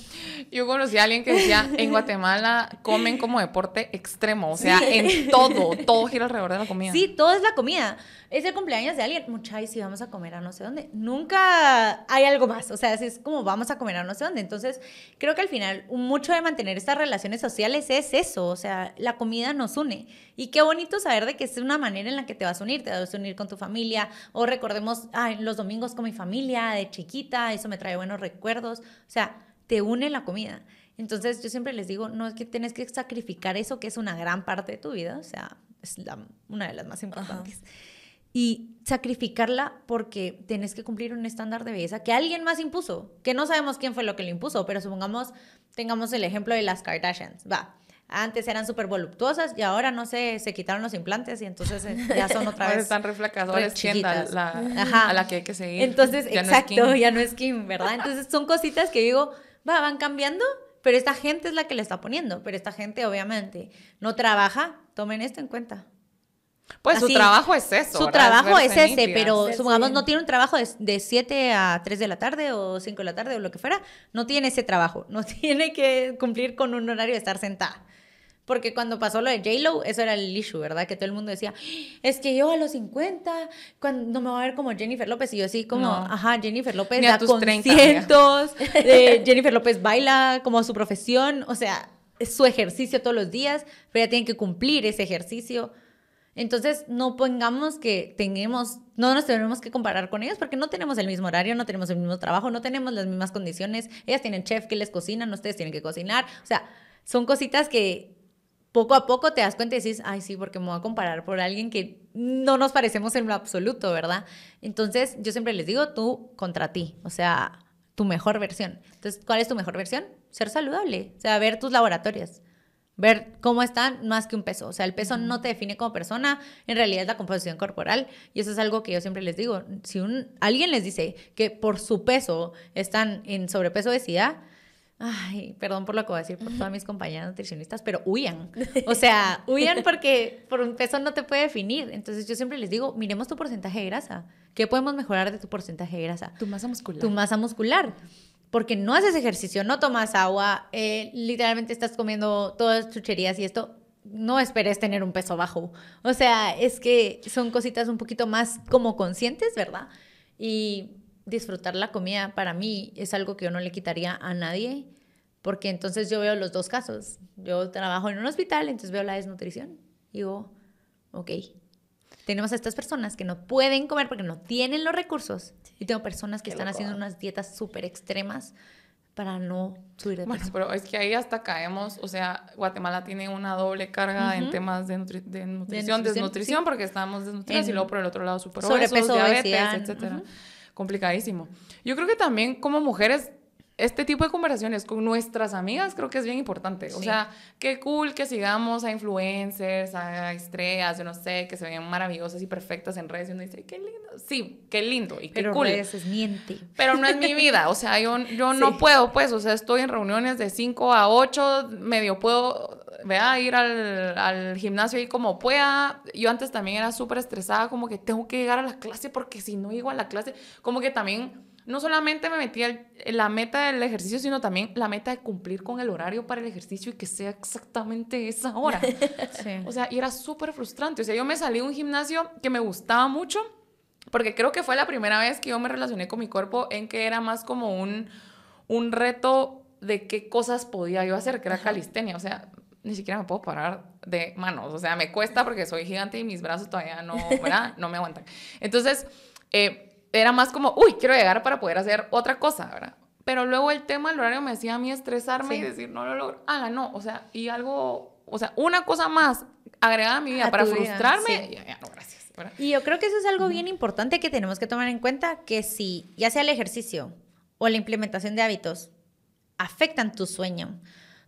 Yo conocí a alguien que decía, en Guatemala comen como deporte extremo, o sea, en todo, todo gira alrededor de la comida. Sí, todo es la comida. Es el cumpleaños de alguien, muchachos, si vamos a comer a no sé dónde. Nunca hay algo más, o sea, es como vamos a comer a no sé dónde. Entonces, creo que al final, mucho de mantener estas relaciones sociales es eso, o sea, la comida nos une. Y qué bonito saber de que es una manera en la que te vas a unir, te vas a unir con tu familia, o recordemos, ay, los domingos con mi familia de chiquita, eso me trae buenos recuerdos. O sea, te une la comida. Entonces yo siempre les digo, no es que tienes que sacrificar eso que es una gran parte de tu vida, o sea, es una de las más importantes. Y sacrificarla porque tienes que cumplir un estándar de belleza que alguien más impuso, que no sabemos quién fue lo que lo impuso, pero supongamos, tengamos el ejemplo de las Kardashians, va antes eran súper voluptuosas y ahora no sé, se quitaron los implantes y entonces eh, ya son otra vez. están reflejadores chiquitas. La, a la que hay que seguir. Entonces, exacto, ya no es Kim, ¿verdad? Entonces son cositas que digo, va, van cambiando, pero esta gente es la que le está poniendo, pero esta gente obviamente no trabaja, tomen esto en cuenta. Pues su trabajo es eso. Su trabajo es ese, pero supongamos no tiene un trabajo de, 7 a 3 de la tarde o 5 de la tarde o lo que fuera, no tiene ese trabajo, no tiene que cumplir con un horario de estar sentada. Porque cuando pasó lo de J-Lo, eso era el issue, ¿verdad? Que todo el mundo decía, es que yo a los 50, cuando no me voy a ver como Jennifer López. Y yo así como, ajá, Jennifer López da conciertos, eh, Jennifer López baila como su profesión, o sea, es su ejercicio todos los días, pero ella tiene que cumplir ese ejercicio. Entonces, no pongamos que tengamos, no nos tenemos que comparar con ellos porque no tenemos el mismo horario, no tenemos el mismo trabajo, no tenemos las mismas condiciones. Ellas tienen chef que les cocinan, ustedes tienen que cocinar. O sea, son cositas que poco a poco te das cuenta y dices, ay, sí, porque me voy a comparar por alguien que no nos parecemos en lo absoluto, ¿verdad? Entonces, yo siempre les digo, tú contra ti, o sea, tu mejor versión. Entonces, ¿cuál es tu mejor versión? Ser saludable, o sea, ver tus laboratorios, ver cómo están más que un peso. O sea, el peso no te define como persona, en realidad es la composición corporal. Y eso es algo que yo siempre les digo. Si un, alguien les dice que por su peso están en sobrepeso obesidad, Ay, perdón por lo que voy a decir por todas mis compañeras nutricionistas, pero huyan. O sea, huyan porque por un peso no te puede definir. Entonces yo siempre les digo, miremos tu porcentaje de grasa. ¿Qué podemos mejorar de tu porcentaje de grasa? Tu masa muscular. Tu masa muscular. Porque no haces ejercicio, no tomas agua, eh, literalmente estás comiendo todas chucherías y esto, no esperes tener un peso bajo. O sea, es que son cositas un poquito más como conscientes, ¿verdad? Y disfrutar la comida para mí es algo que yo no le quitaría a nadie, porque entonces yo veo los dos casos. Yo trabajo en un hospital, entonces veo la desnutrición. Y digo, ok, tenemos a estas personas que no pueden comer porque no tienen los recursos. Y tengo personas que están haciendo unas dietas súper extremas para no subir de peso. Bueno, pero es que ahí hasta caemos, o sea, Guatemala tiene una doble carga en temas de, nutrición, desnutrición, porque estamos desnutridos y luego por el otro lado super sobrepeso, diabetes, etcétera complicadísimo. Yo creo que también como mujeres este tipo de conversaciones con nuestras amigas creo que es bien importante. O sea, qué cool que sigamos a influencers, a estrellas, yo no sé, que se ven maravillosas y perfectas en redes y uno dice, qué lindo. Sí, qué lindo y qué Pero cool. redes es miente. Pero no es mi vida. O sea, yo, yo no puedo, pues. O sea, estoy en reuniones de 5 a 8, medio puedo, vea, ir al, al gimnasio y como pueda. Yo antes también era súper estresada, como que tengo que llegar a la clase porque si no llego a la clase, como que también no solamente me metí en la meta del ejercicio, sino también la meta de cumplir con el horario para el ejercicio y que sea exactamente esa hora. O sea, y era súper frustrante. O sea, yo me salí de un gimnasio que me gustaba mucho, porque creo que fue la primera vez que yo me relacioné con mi cuerpo en que era más como un, un reto de qué cosas podía yo hacer, que era calistenia. O sea, ni siquiera me puedo parar de manos. O sea, me cuesta porque soy gigante y mis brazos todavía no, ¿verdad? No me aguantan. Entonces, eh, era más como, uy, quiero llegar para poder hacer otra cosa, ¿verdad? Pero luego el tema del horario me hacía a mí estresarme y decir, no lo logro. Ah, no, o sea, y algo, o sea, una cosa más agregada a mi vida para frustrarme, ya, ya, no, gracias. Y yo creo que eso es algo bien importante que tenemos que tomar en cuenta, que si ya sea el ejercicio o la implementación de hábitos afectan tu sueño,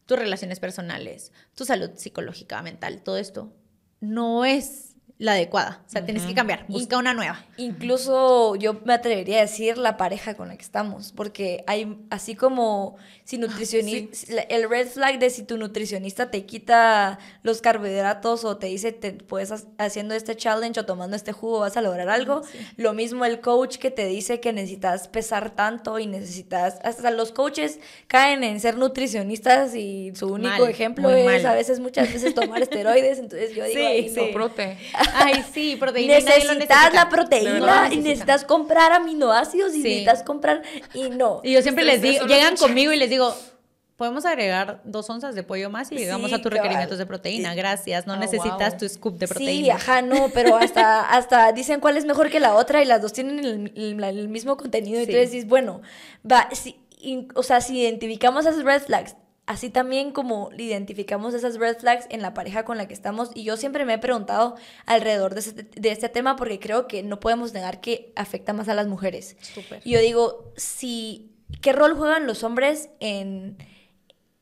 tus relaciones personales, tu salud psicológica, mental, todo esto, no es la adecuada. O sea, tienes que cambiar, busca una nueva. Incluso yo me atrevería a decir la pareja con la que estamos, porque hay, así como si nutricionista, el red flag de si tu nutricionista te quita los carbohidratos o te dice, te puedes haciendo este challenge o tomando este jugo vas a lograr algo. Lo mismo el coach que te dice que necesitas pesar tanto y necesitas, hasta los coaches caen en ser nutricionistas y su único ejemplo es a veces, muchas veces tomar esteroides, entonces yo digo, sí, no. prote. Ay, sí, proteína. Necesitas la proteína y necesitas comprar aminoácidos y necesitas comprar y no. Y yo siempre les digo, llegan conmigo y les digo, podemos agregar dos onzas de pollo más y llegamos a tus requerimientos de proteína. Gracias, no ah, necesitas tu scoop de proteína. Sí, ajá, no, pero hasta, hasta dicen cuál es mejor que la otra y las dos tienen el, mismo contenido. Y tú decís, bueno, va, si, o sea, si identificamos esas red flags, Así también como identificamos esas red flags en la pareja con la que estamos. Y yo siempre me he preguntado alrededor de este, tema porque creo que no podemos negar que afecta más a las mujeres. Y yo digo, si, ¿qué rol juegan los hombres en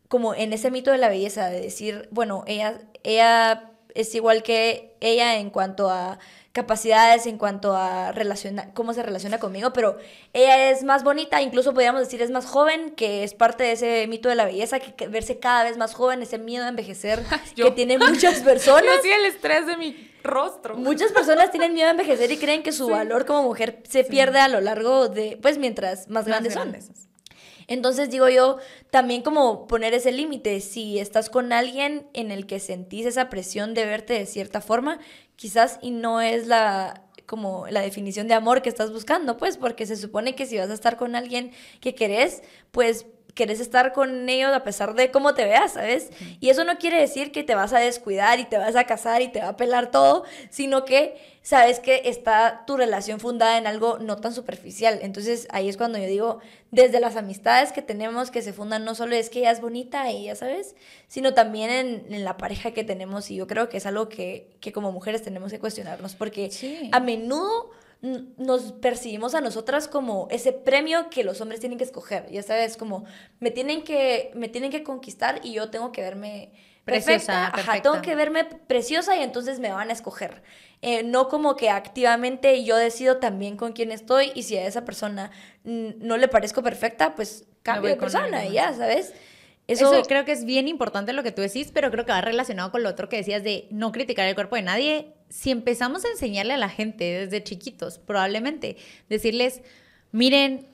como en ese mito de la belleza? De decir, bueno, ella, ella es igual que ella en cuanto a capacidades en cuanto a relaciona, cómo se relaciona conmigo, pero ella es más bonita, incluso podríamos decir es más joven, que es parte de ese mito de la belleza, que, verse cada vez más joven, ese miedo a envejecer que tiene muchas personas. Yo sí el estrés de mi rostro. Muchas personas tienen miedo a envejecer y creen que su valor como mujer se pierde a lo largo de, pues mientras más, grandes, grandes son. Entonces digo yo, también como poner ese límite, si estás con alguien en el que sentís esa presión de verte de cierta forma, quizás y no es la como la definición de amor que estás buscando, pues porque se supone que si vas a estar con alguien que querés, pues querés estar con ellos a pesar de cómo te veas, ¿sabes? Y eso no quiere decir que te vas a descuidar y te vas a casar y te va a pelar todo, sino que sabes que está tu relación fundada en algo no tan superficial. Entonces ahí es cuando yo digo, desde las amistades que tenemos que se fundan, no solo es que ella es bonita y ya sabes, sino también en, la pareja que tenemos. Y yo creo que es algo que, que como mujeres tenemos que cuestionarnos, porque a menudo nos percibimos a nosotras como ese premio que los hombres tienen que escoger. Ya sabes, como me tienen que, me tienen que conquistar y yo tengo que verme preciosa. Ajá, tengo que verme preciosa y entonces me van a escoger. Eh, no como que activamente yo decido también con quién estoy y si a esa persona no le parezco perfecta, pues cambio de persona y ya, ¿sabes? Eso, creo que es bien importante lo que tú decís, pero creo que va relacionado con lo otro que decías de no criticar el cuerpo de nadie. Si empezamos a enseñarle a la gente desde chiquitos, probablemente, decirles, miren,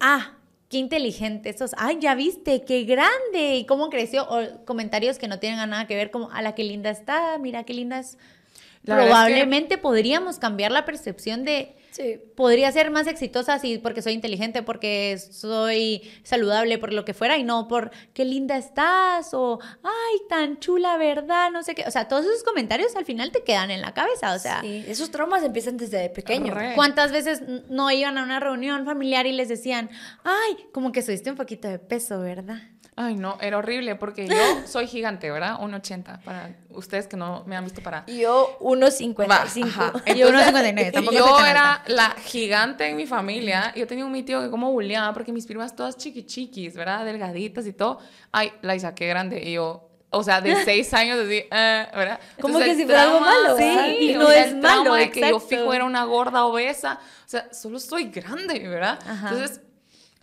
ah, qué inteligente sos, ay, ya viste, qué grande, y cómo creció, o comentarios que no tienen nada que ver, como, a la que linda está, mira qué linda es. Probablemente podríamos cambiar la percepción de Sí. Podría ser más exitosa si porque soy inteligente, porque soy saludable, por lo que fuera, y no por qué linda estás o ay, tan chula, ¿verdad? No sé qué. O sea, todos esos comentarios al final te quedan en la cabeza. O sea, sí, esos traumas empiezan desde pequeño. ¿Cuántas veces no iban a una reunión familiar y les decían, ay, como que subiste un poquito de peso, ¿verdad? Ay, no, era horrible porque yo soy gigante, ¿verdad? 1,80 para ustedes que no me han visto para... Yo 1,55. Yo 1,59. Yo era la gigante en mi familia. Yo tenía un mi tío que como bulleaba porque mis primas todas chiquichiquis, ¿verdad? Delgaditas y todo. Ay, la saqué grande y yo... O sea, de seis años así, eh, ¿verdad? Como que si fuera algo malo. Sí, y no es malo. De que yo fijo era una gorda obesa. O sea, solo soy grande, ¿verdad? Entonces,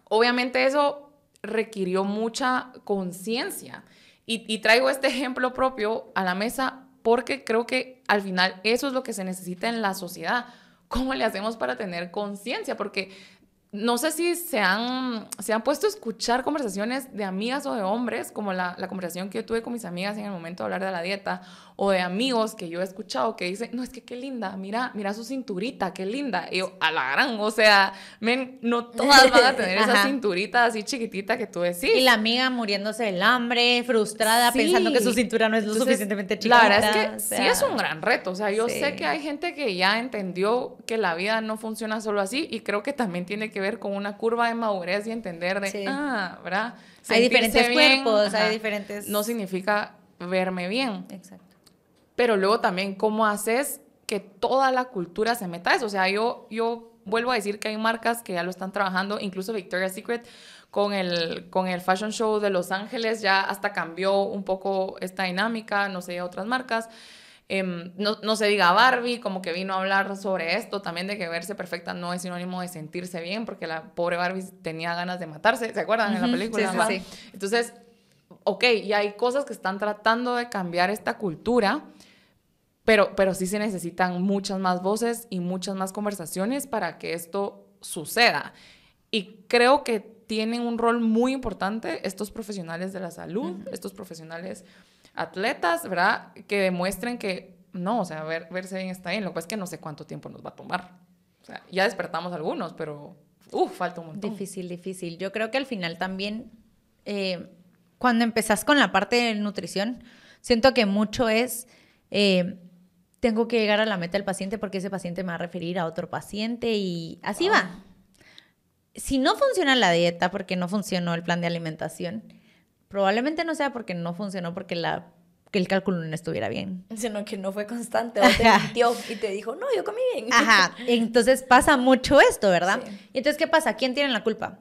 obviamente eso requirió mucha conciencia. Y, traigo este ejemplo propio a la mesa porque creo que al final eso es lo que se necesita en la sociedad. ¿Cómo le hacemos para tener conciencia? Porque no sé si se han, se han puesto a escuchar conversaciones de amigas o de hombres, como la, la, conversación que yo tuve con mis amigas en el momento de hablar de la dieta, o de amigos que yo he escuchado que dicen, no, es que qué linda, mira, mira su cinturita, qué linda. Y yo, a la gran, o sea, men, no todas van a tener esa cinturita así chiquitita que tú decís. Y la amiga muriéndose del hambre, frustrada, pensando que su cintura no es lo suficientemente chiquita. La verdad es que sí es un gran reto, o sea, yo sé que hay gente que ya entendió que la vida no funciona solo así y creo que también tiene que ver con una curva de madurez y entender de, ah, ¿verdad? hay diferentes cuerpos, hay diferentes... No significa verme bien. Exacto. Pero luego también, ¿cómo haces que toda la cultura se meta a eso? O sea, yo, yo vuelvo a decir que hay marcas que ya lo están trabajando, incluso Victoria's Secret con el, con el Fashion Show de Los Ángeles ya hasta cambió un poco esta dinámica, no sé, otras marcas. Em, no, no, se diga Barbie, como que vino a hablar sobre esto, también de que verse perfecta no es sinónimo de sentirse bien, porque la pobre Barbie tenía ganas de matarse, ¿se acuerdan en la película? Sí, sí, Entonces, ok, y hay cosas que están tratando de cambiar esta cultura, pero, pero sí se necesitan muchas más voces y muchas más conversaciones para que esto suceda. Y creo que tienen un rol muy importante estos profesionales de la salud, estos profesionales atletas, ¿verdad? Que demuestren que no, o sea, ver, verse bien está bien. Lo que pasa es que no sé cuánto tiempo nos va a tomar. O sea, ya despertamos algunos, pero uff, falta un montón. Difícil, difícil. Yo creo que al final también, eh, cuando empezás con la parte de nutrición, siento que mucho es, eh, tengo que llegar a la meta del paciente porque ese paciente me va a referir a otro paciente y así va. Ah. Si no funciona la dieta porque no funcionó el plan de alimentación, Probablemente no sea porque no funcionó, porque la, que el cálculo no estuviera bien. Sino que no fue constante, o te mintió y te dijo, no, yo comí bien. Ajá, entonces pasa mucho esto, ¿verdad? Entonces, ¿qué pasa? ¿Quién tiene la culpa?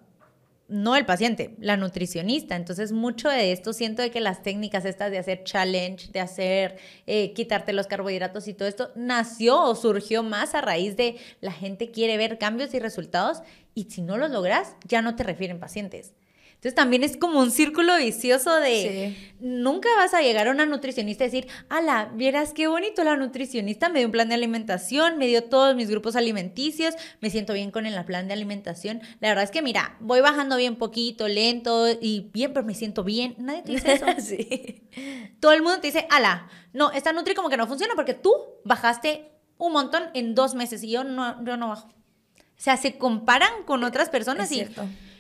No el paciente, la nutricionista. Entonces, mucho de esto siento de que las técnicas estas de hacer challenge, de hacer, eh, quitarte los carbohidratos y todo esto, nació o surgió más a raíz de la gente quiere ver cambios y resultados y si no los logras, ya no te refieren pacientes. Entonces también es como un círculo vicioso de nunca vas a llegar a una nutricionista y decir, ala, vieras qué bonito la nutricionista, me dio un plan de alimentación, me dio todos mis grupos alimenticios, me siento bien con el plan de alimentación. La verdad es que mira, voy bajando bien poquito, lento y bien, pero me siento bien. Nadie te dice eso. sí. Todo el mundo te dice, ala, no, esta nutri como que no funciona porque tú bajaste un montón en dos meses y yo no, yo no bajo. O sea, se comparan con otras personas y,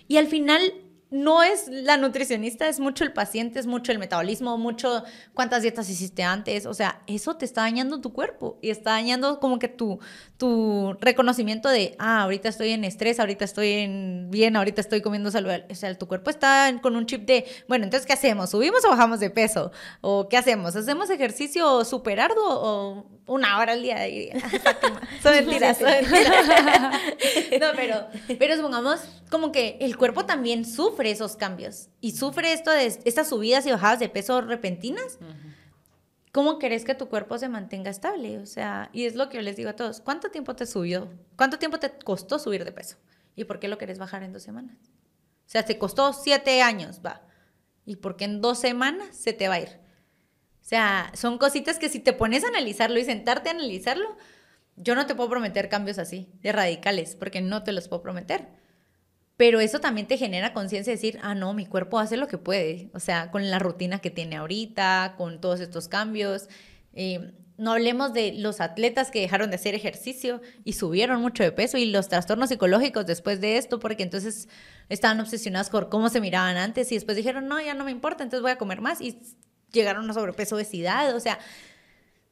y al final no es la nutricionista, es mucho el paciente, es mucho el metabolismo, mucho cuántas dietas hiciste antes. O sea, eso te está dañando tu cuerpo y está dañando como que tu, tu reconocimiento de, ah, ahorita estoy en estrés, ahorita estoy en bien, ahorita estoy comiendo saludable. O sea, tu cuerpo está con un chip de, bueno, entonces, ¿qué hacemos? ¿Subimos o bajamos de peso? ¿O qué hacemos? ¿Hacemos ejercicio super arduo o una hora al día? son mentiras, son mentiras. no, pero, pero supongamos como que el cuerpo también sufre esos cambios y sufre esto de estas subidas y bajadas de peso repentinas. ¿Cómo querés que tu cuerpo se mantenga estable? O sea, y es lo que yo les digo a todos, ¿cuánto tiempo te subió? ¿Cuánto tiempo te costó subir de peso? ¿Y por qué lo querés bajar en dos semanas? O sea, te costó siete años, va. ¿Y por qué en dos semanas se te va a ir? O sea, son cositas que si te pones a analizarlo y sentarte a analizarlo, yo no te puedo prometer cambios así, de radicales, porque no te los puedo prometer. Pero eso también te genera conciencia de decir, ah, no, mi cuerpo hace lo que puede. O sea, con la rutina que tiene ahorita, con todos estos cambios. Eh, no hablemos de los atletas que dejaron de hacer ejercicio y subieron mucho de peso y los trastornos psicológicos después de esto, porque entonces estaban obsesionados por cómo se miraban antes y después dijeron, no, ya no me importa, entonces voy a comer más y llegaron a sobrepeso, obesidad. O sea,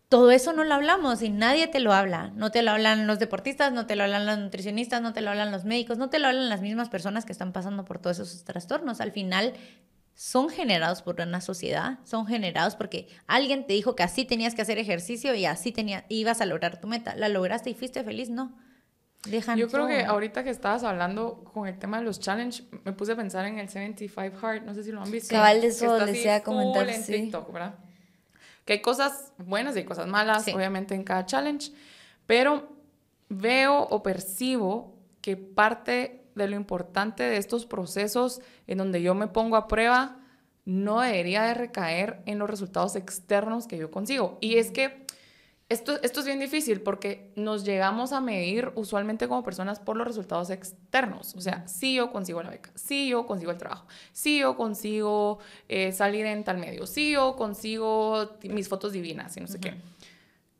todo eso no lo hablamos y nadie te lo habla. No te lo hablan los deportistas, no te lo hablan los nutricionistas, no te lo hablan los médicos, no te lo hablan las mismas personas que están pasando por todos esos trastornos. Al final son generados por una sociedad, son generados porque alguien te dijo que así tenías que hacer ejercicio y así tenía, ibas a lograr tu meta. ¿La lograste y fuiste feliz? No. Dejan Yo creo que ahorita que estabas hablando con el tema de los challenge, me puse a pensar en el 75 Hard, no sé si lo han visto. Cabal de eso les iba a comentar, sí. ¿verdad? Que hay cosas buenas y hay cosas malas, obviamente, en cada challenge, pero veo o percibo que parte de lo importante de estos procesos en donde yo me pongo a prueba no debería de recaer en los resultados externos que yo consigo. Y es que esto, esto es bien difícil porque nos llegamos a medir usualmente como personas por los resultados externos. O sea, si yo consigo la beca, si yo consigo el trabajo, si yo consigo eh, salir en tal medio, si yo consigo mis fotos divinas y no sé qué.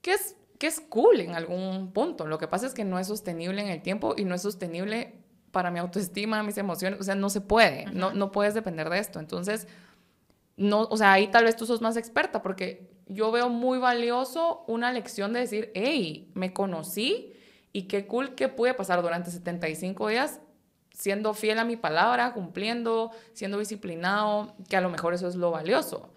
¿Qué es, que es cool en algún punto. Lo que pasa es que no es sostenible en el tiempo y no es sostenible para mi autoestima, mis emociones. O sea, no se puede. no, no puedes depender de esto. Entonces, no, o sea, ahí tal vez tú sos más experta porque yo veo muy valioso una lección de decir, hey, me conocí y qué cool que pude pasar durante 75 días siendo fiel a mi palabra, cumpliendo, siendo disciplinado, que a lo mejor eso es lo valioso.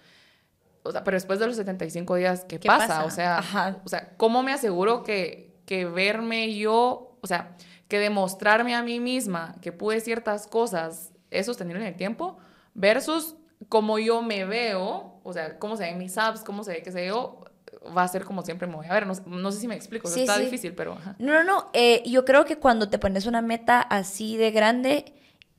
O sea, pero después de los 75 días, ¿qué, pasa? O sea, o sea, ¿cómo me aseguro que, que verme yo, o sea, que demostrarme a mí misma que pude ciertas cosas es sostenible en el tiempo versus como yo me veo, o sea, cómo se ven mis apps, cómo se ve que se veo, va a ser como siempre me voy a ver. No, sé si me explico, está difícil, pero... No, no, no. Eh, yo creo que cuando te pones una meta así de grande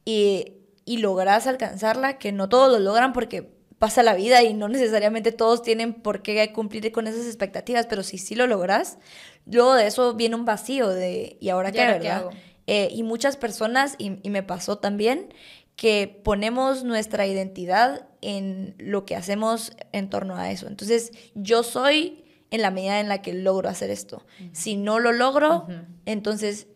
y, y logras alcanzarla, que no todos lo logran porque pasa la vida y no necesariamente todos tienen por qué cumplir con esas expectativas, pero si sí lo logras, luego de eso viene un vacío de, ¿y ahora qué, verdad? Eh, y muchas personas, y, y me pasó también, que ponemos nuestra identidad en lo que hacemos en torno a eso. Entonces, yo soy en la medida en la que logro hacer esto. Si no lo logro, entonces,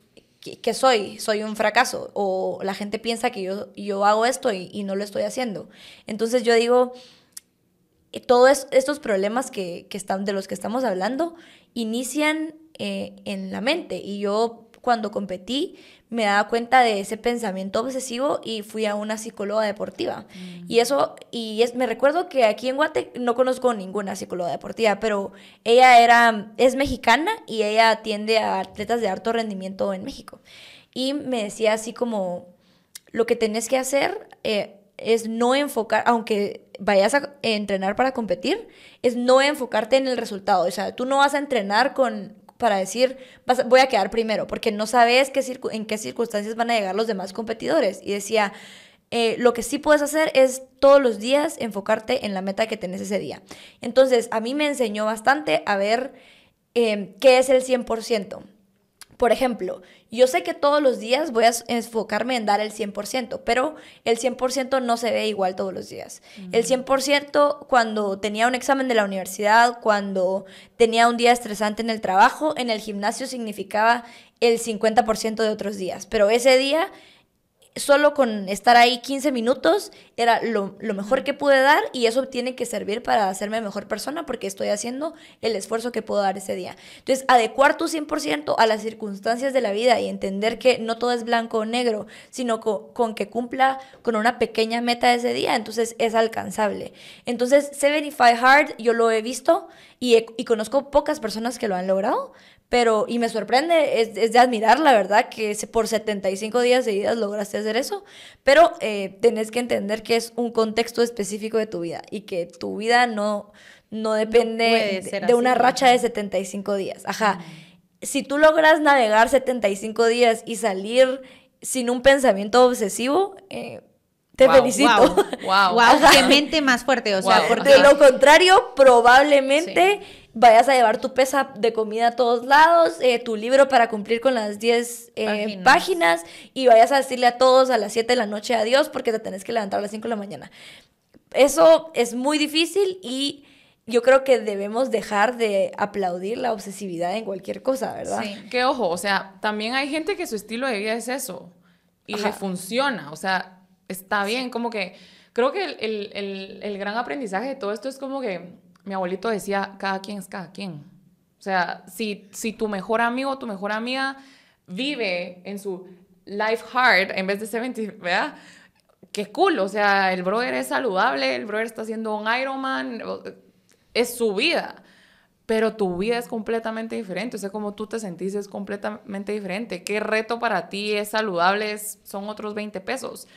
¿qué, soy? Soy un fracaso. O la gente piensa que yo, yo hago esto y, no lo estoy haciendo. Entonces, yo digo, eh, todos estos problemas que, están, de los que estamos hablando inician eh, en la mente. Y yo cuando competí me daba cuenta de ese pensamiento obsesivo y fui a una psicóloga deportiva. Mm. Y eso, y es, me recuerdo que aquí en Guate no conozco ninguna psicóloga deportiva, pero ella era, es mexicana y ella atiende a atletas de alto rendimiento en México. Y me decía así como, lo que tenés que hacer eh, es no enfocar, aunque vayas a entrenar para competir, es no enfocarte en el resultado. O sea, tú no vas a entrenar con, para decir, voy a quedar primero, porque no sabes qué en qué circunstancias van a llegar los demás competidores. Y decía, eh, lo que sí puedes hacer es todos los días enfocarte en la meta que tenés ese día. Entonces, a mí me enseñó bastante a ver eh, qué es el 100%. Por ejemplo, yo sé que todos los días voy a enfocarme en dar el 100%, pero el 100% no se ve igual todos los días. El 100% cuando tenía un examen de la universidad, cuando tenía un día estresante en el trabajo, en el gimnasio significaba el 50% de otros días, pero ese día solo con estar ahí 15 minutos era lo, lo, mejor que pude dar y eso tiene que servir para hacerme mejor persona porque estoy haciendo el esfuerzo que puedo dar ese día. Entonces, adecuar tu 100% a las circunstancias de la vida y entender que no todo es blanco o negro, sino con, con que cumpla con una pequeña meta ese día, entonces es alcanzable. Entonces, 75 Hard yo lo he visto y, y conozco pocas personas que lo han logrado, pero, y me sorprende, es, es, de admirar, la verdad, que por 75 días seguidas lograste hacer eso, pero eh, tenés que entender que es un contexto específico de tu vida y que tu vida no, no depende de, de, una racha de 75 días. Ajá. Si tú logras navegar 75 días y salir sin un pensamiento obsesivo, eh, te wow, felicito. Wow, wow. qué mente más fuerte. O sea, porque... De lo contrario, probablemente sí. Vayas a llevar tu pesa de comida a todos lados, eh, tu libro para cumplir con las 10 eh, páginas. páginas. y vayas a decirle a todos a las 7 de la noche adiós porque te tenés que levantar a las 5 de la mañana. Eso es muy difícil y yo creo que debemos dejar de aplaudir la obsesividad en cualquier cosa, ¿verdad? Sí, que ojo, o sea, también hay gente que su estilo de vida es eso y Ajá. le funciona, o sea, está bien, como que creo que el, el, el, el, gran aprendizaje de todo esto es como que mi abuelito decía, cada quien es cada quien. O sea, si, si tu mejor amigo o tu mejor amiga vive en su life hard en vez de 70, ¿verdad? Qué cool, o sea, el brother es saludable, el brother está haciendo un Ironman, es su vida, pero tu vida es completamente diferente, o sea, como tú te sentís es completamente diferente. ¿Qué reto para ti es saludable? Son otros 20 pesos.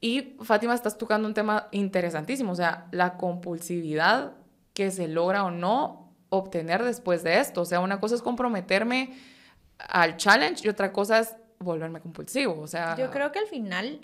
Y Fátima, estás tocando un tema interesantísimo, o sea, la compulsividad que se logra o no obtener después de esto. O sea, una cosa es comprometerme al challenge y otra cosa es volverme compulsivo. O sea, yo creo que al final,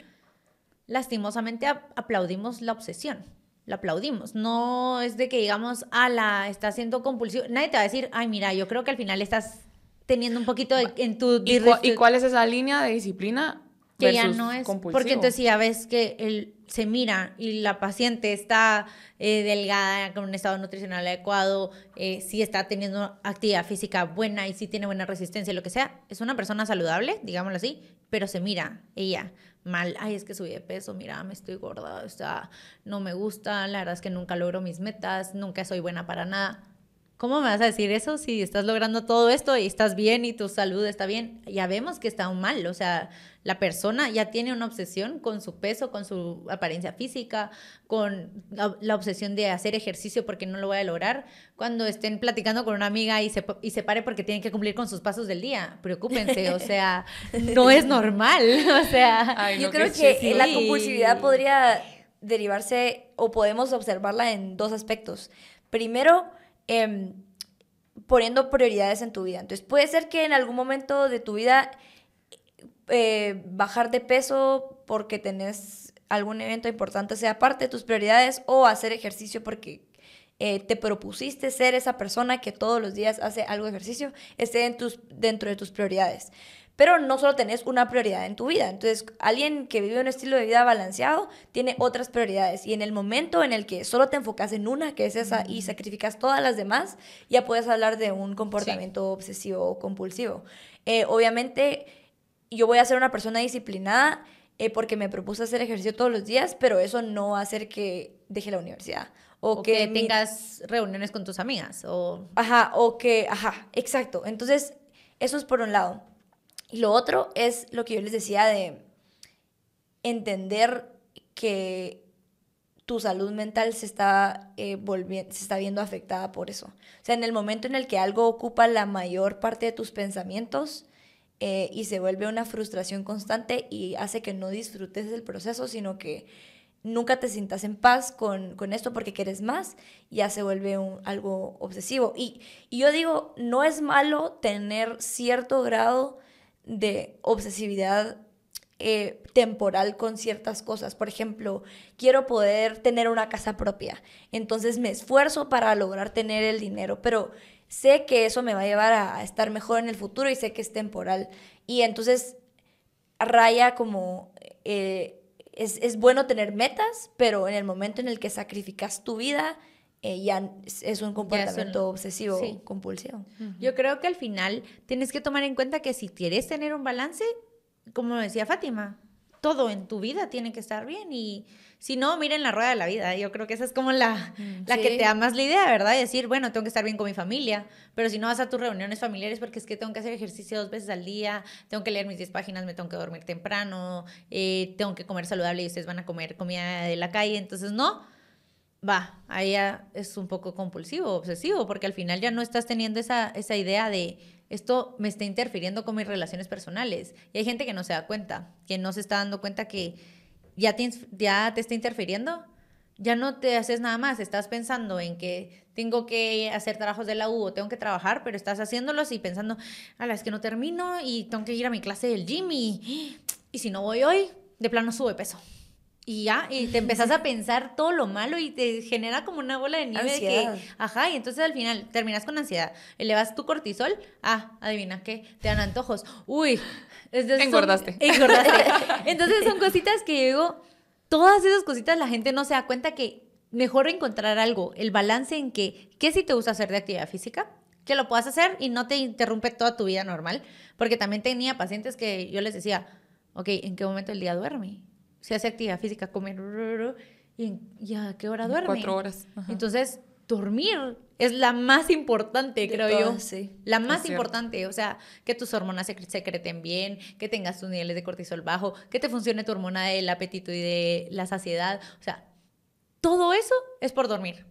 lastimosamente, aplaudimos la obsesión. La aplaudimos. No es de que digamos, ala, está siendo compulsivo. Nadie te va a decir, ay, mira, yo creo que al final estás teniendo un poquito de, en tu... ¿Y, cu ¿Y cuál es esa línea de disciplina? Que ya no es compulsivo. porque entonces ya ves que él se mira y la paciente está eh, delgada con un estado nutricional adecuado eh, sí está teniendo actividad física buena y sí tiene buena resistencia lo que sea es una persona saludable digámoslo así pero se mira ella mal ay es que subí de peso mira me estoy gorda o sea no me gusta la verdad es que nunca logro mis metas nunca soy buena para nada ¿Cómo me vas a decir eso si estás logrando todo esto y estás bien y tu salud está bien? Ya vemos que está mal, o sea, la persona ya tiene una obsesión con su peso, con su apariencia física, con la, la, obsesión de hacer ejercicio porque no lo voy a lograr. Cuando estén platicando con una amiga y se, y se pare porque tienen que cumplir con sus pasos del día, preocúpense, o sea, no es normal, o sea. Ay, no, yo creo que, que la compulsividad podría derivarse o podemos observarla en dos aspectos. Primero, eh, poniendo prioridades en tu vida. Entonces puede ser que en algún momento de tu vida eh, bajar de peso porque tenés algún evento importante sea parte de tus prioridades o hacer ejercicio porque eh, te propusiste ser esa persona que todos los días hace algo de ejercicio, esté en tus, dentro de tus prioridades. Pero no solo tenés una prioridad en tu vida. Entonces, alguien que vive un estilo de vida balanceado tiene otras prioridades. Y en el momento en el que solo te enfocas en una, que es esa, y sacrificas todas las demás, ya puedes hablar de un comportamiento sí. obsesivo o compulsivo. Eh, obviamente, yo voy a ser una persona disciplinada eh, porque me propuse hacer ejercicio todos los días, pero eso no va a hacer que deje la universidad. O, o que, que, tengas reuniones con tus amigas. O... Ajá, o que, ajá, exacto. Entonces, eso es por un lado. Y lo otro es lo que yo les decía de entender que tu salud mental se está, eh, volviendo, se está viendo afectada por eso. O sea, en el momento en el que algo ocupa la mayor parte de tus pensamientos eh, y se vuelve una frustración constante y hace que no disfrutes del proceso, sino que nunca te sientas en paz con, con esto porque quieres más, ya se vuelve un, algo obsesivo. Y, y yo digo, no es malo tener cierto grado de obsesividad eh, temporal con ciertas cosas. Por ejemplo, quiero poder tener una casa propia, entonces me esfuerzo para lograr tener el dinero, pero sé que eso me va a llevar a, estar mejor en el futuro y sé que es temporal. Y entonces raya como... Eh, es, es, bueno tener metas, pero en el momento en el que sacrificas tu vida, eh, ya es un comportamiento un, obsesivo sí. compulsivo. Uh -huh. Yo creo que al final tienes que tomar en cuenta que si quieres tener un balance, como decía Fátima, todo en tu vida tiene que estar bien y si no, miren la rueda de la vida. Yo creo que esa es como la, la que te da más la idea, ¿verdad? De decir, bueno, tengo que estar bien con mi familia, pero si no vas a tus reuniones familiares porque es que tengo que hacer ejercicio dos veces al día, tengo que leer mis 10 páginas, me tengo que dormir temprano, eh, tengo que comer saludable y ustedes van a comer comida de la calle, entonces no. Va, ahí es un poco compulsivo, obsesivo, porque al final ya no estás teniendo esa, esa idea de esto me está interfiriendo con mis relaciones personales. Y hay gente que no se da cuenta, que no se está dando cuenta que ya te, ya te está interfiriendo, ya no te haces nada más, estás pensando en que tengo que hacer trabajos de la U o tengo que trabajar, pero estás haciéndolos y pensando, a la es que no termino y tengo que ir a mi clase del gym y si no voy hoy, de plano sube peso. Y ya, y te empezás a pensar todo lo malo y te genera como una bola de nieve de que, Ansiedad. ajá, y entonces al final terminas con ansiedad, elevas tu cortisol, ah, adivina qué, te dan antojos, uy, son- Engordaste. engordaste. Entonces son cositas que digo, todas esas cositas la gente no se da cuenta que mejor encontrar algo, el balance en que, ¿qué si te gusta hacer de actividad física? Que lo puedas hacer y no te interrumpe toda tu vida normal, porque también tenía pacientes que yo les decía, ok, ¿en qué momento del día duerme? Si hace actividad física, come, ¿y, y a qué hora duerme? Cuatro horas. Ajá. Entonces, dormir es la más importante, De creo yo. sí. La más importante, o sea, que tus hormonas se secreten bien, que tengas tus niveles de cortisol bajo, que te funcione tu hormona del apetito y de la saciedad. O sea, todo eso es por dormir.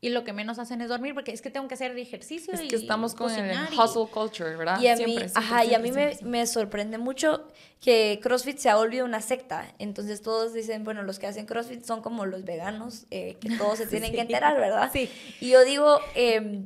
Y lo que menos hacen es dormir porque es que tengo que hacer ejercicio. Es y que estamos con el y- hustle culture, ¿verdad? Y a mí, Siempre, siempre, ajá, y a mí me, me sorprende mucho que CrossFit se ha volvido una secta. Entonces todos dicen, bueno, los que hacen CrossFit son como los veganos, eh, que todos se tienen que enterar, ¿verdad? Sí. Y yo digo, eh,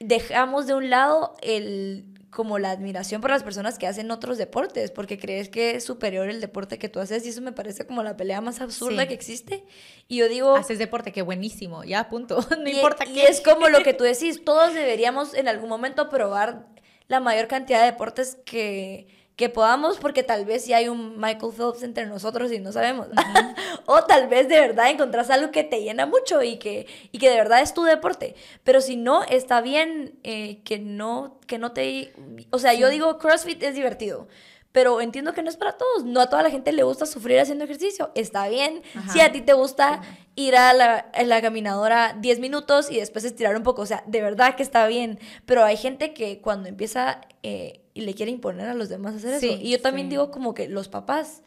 dejamos de un lado el como la admiración por las personas que hacen otros deportes, porque crees que es superior el deporte que tú haces y eso me parece como la pelea más absurda Sí. que existe. Y yo digo, Haces deporte, qué buenísimo, ya, punto. No y, importa y qué. es como lo que tú decís, todos deberíamos en algún momento probar la mayor cantidad de deportes que, que podamos, porque tal vez si hay un Michael Phelps entre nosotros y no sabemos. o tal vez de verdad encontrás algo que te llena mucho y que, y que de verdad es tu deporte. Pero si no, está bien eh, que, no, que no te... O sea, yo digo, CrossFit es divertido. Pero entiendo que no es para todos. No a toda la gente le gusta sufrir haciendo ejercicio. Está bien. Ajá. Si a ti te gusta ir a la, a la caminadora 10 minutos y después estirar un poco. O sea, de verdad que está bien. Pero hay gente que cuando empieza eh, y le quiere imponer a los demás hacer Sí, eso. Y yo también sí. digo como que los papás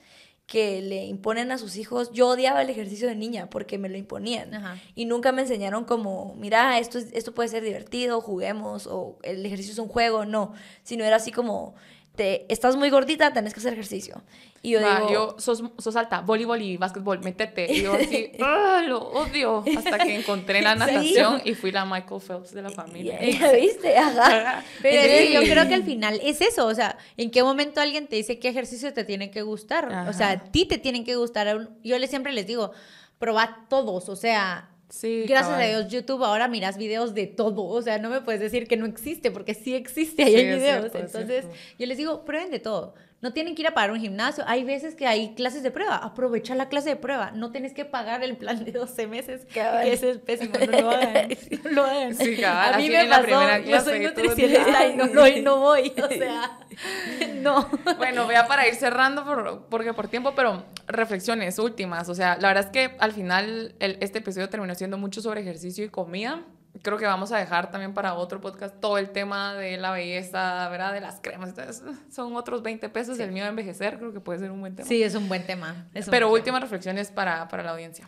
que le imponen a sus hijos, yo odiaba el ejercicio de niña porque me lo imponían Ajá. y nunca me enseñaron como, mira, esto, es, esto puede ser divertido, juguemos o el ejercicio es un juego, no, sino era así como, te, estás muy gordita, tenés que hacer ejercicio. Y yo Va, digo, yo, sos, sos alta, voleibol y básquetbol, métete. Y yo así, "Ah, lo odio. Hasta que encontré la Sí. natación y fui la Michael Phelps de la familia. ¿Ya viste? Ajá. Pero Sí. yo creo que al final es eso, o sea, ¿en qué momento alguien te dice qué ejercicio te tiene que gustar? O sea, Ajá. a ti te tienen que gustar. Yo les siempre les digo, probad todos, o sea, Sí, gracias cabal. a Dios YouTube ahora miras videos de todo, o sea, no me puedes decir que no existe porque sí existe, ahí Sí, hay videos. cierto, Entonces, yo les digo, prueben de todo. No tienen que ir a pagar un gimnasio. Hay veces que hay clases de prueba. Aprovecha la clase de prueba. No tienes que pagar el plan de 12 meses. Cabal. Que ese es pésimo. No lo hagan. No lo hagan. Sí, cabal, a mí así me la yo soy nutricionista y no, no, no voy. O sea, no. Bueno, voy a para ir cerrando por, porque por tiempo, pero reflexiones últimas. O sea, la verdad es que al final el- este episodio terminó siendo mucho sobre ejercicio y comida. Creo que vamos a dejar también para otro podcast todo el tema de la belleza, ¿verdad? De las cremas. Entonces, son otros 20 pesos. El miedo a envejecer creo que puede ser un buen tema. Sí, es un buen tema. un pero buen últimas reflexiones para, para la audiencia.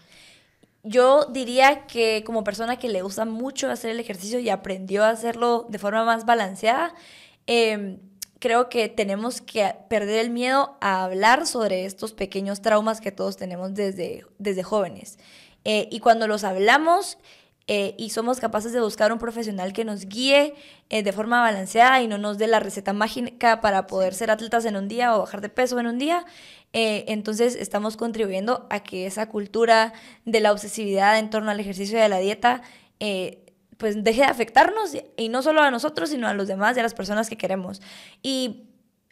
Yo diría que como persona que le gusta mucho hacer el ejercicio y aprendió a hacerlo de forma más balanceada, eh, creo que tenemos que perder el miedo a hablar sobre estos pequeños traumas que todos tenemos desde, desde jóvenes. Eh, y cuando los hablamos eh, y somos capaces de buscar un profesional que nos guíe eh, de forma balanceada y no nos dé la receta mágica para poder ser atletas en un día o bajar de peso en un día, eh, entonces estamos contribuyendo a que esa cultura de la obsesividad en torno al ejercicio y a la dieta pues deje de afectarnos y, y no solo a nosotros, sino a los demás y a las personas que queremos. Y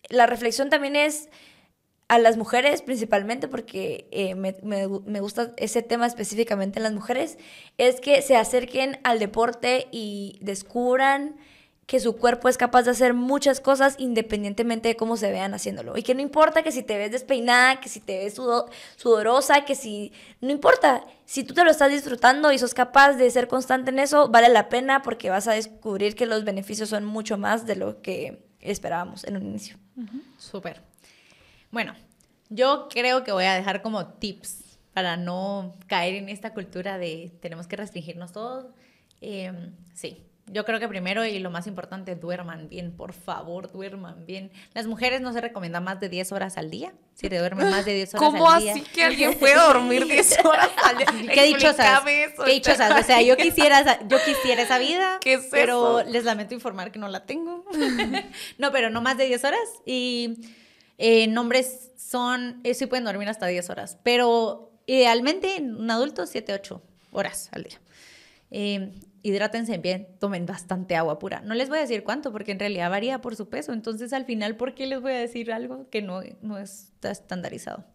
la reflexión también es a las mujeres principalmente, porque eh, me, me gu- me gusta ese tema específicamente en las mujeres, es que se acerquen al deporte y descubran que su cuerpo es capaz de hacer muchas cosas independientemente de cómo se vean haciéndolo. Y que no importa que si te ves despeinada, que si te ves sudorosa, que si... No importa, si tú te lo estás disfrutando y sos capaz de ser constante en eso, vale la pena porque vas a descubrir que los beneficios son mucho más de lo que esperábamos en un inicio. Súper. Bueno, yo creo que voy a dejar como tips para no caer en esta cultura de tenemos que restringirnos todo. Em, sí, yo creo que primero y lo más importante, duerman bien, por favor, duerman bien. Las mujeres no se recomienda más de 10 horas al día. Si te duermen más de 10 horas al día. ¿Cómo así que alguien puede dormir 10 horas al día? Qué dichosas. Qué dichosas. O sea, yo quisiera, yo quisiera esa vida, pero les lamento informar que no la tengo. no, pero no más de 10 horas. Y eh, nombres son, eh, sí pueden dormir hasta 10 horas, pero idealmente un adulto 7, 8 horas al día. Eh, hidrátense bien, tomen bastante agua pura. No les voy a decir cuánto, porque en realidad varía por su peso. Entonces, al final, ¿por qué les voy a decir algo que no, no está estandarizado?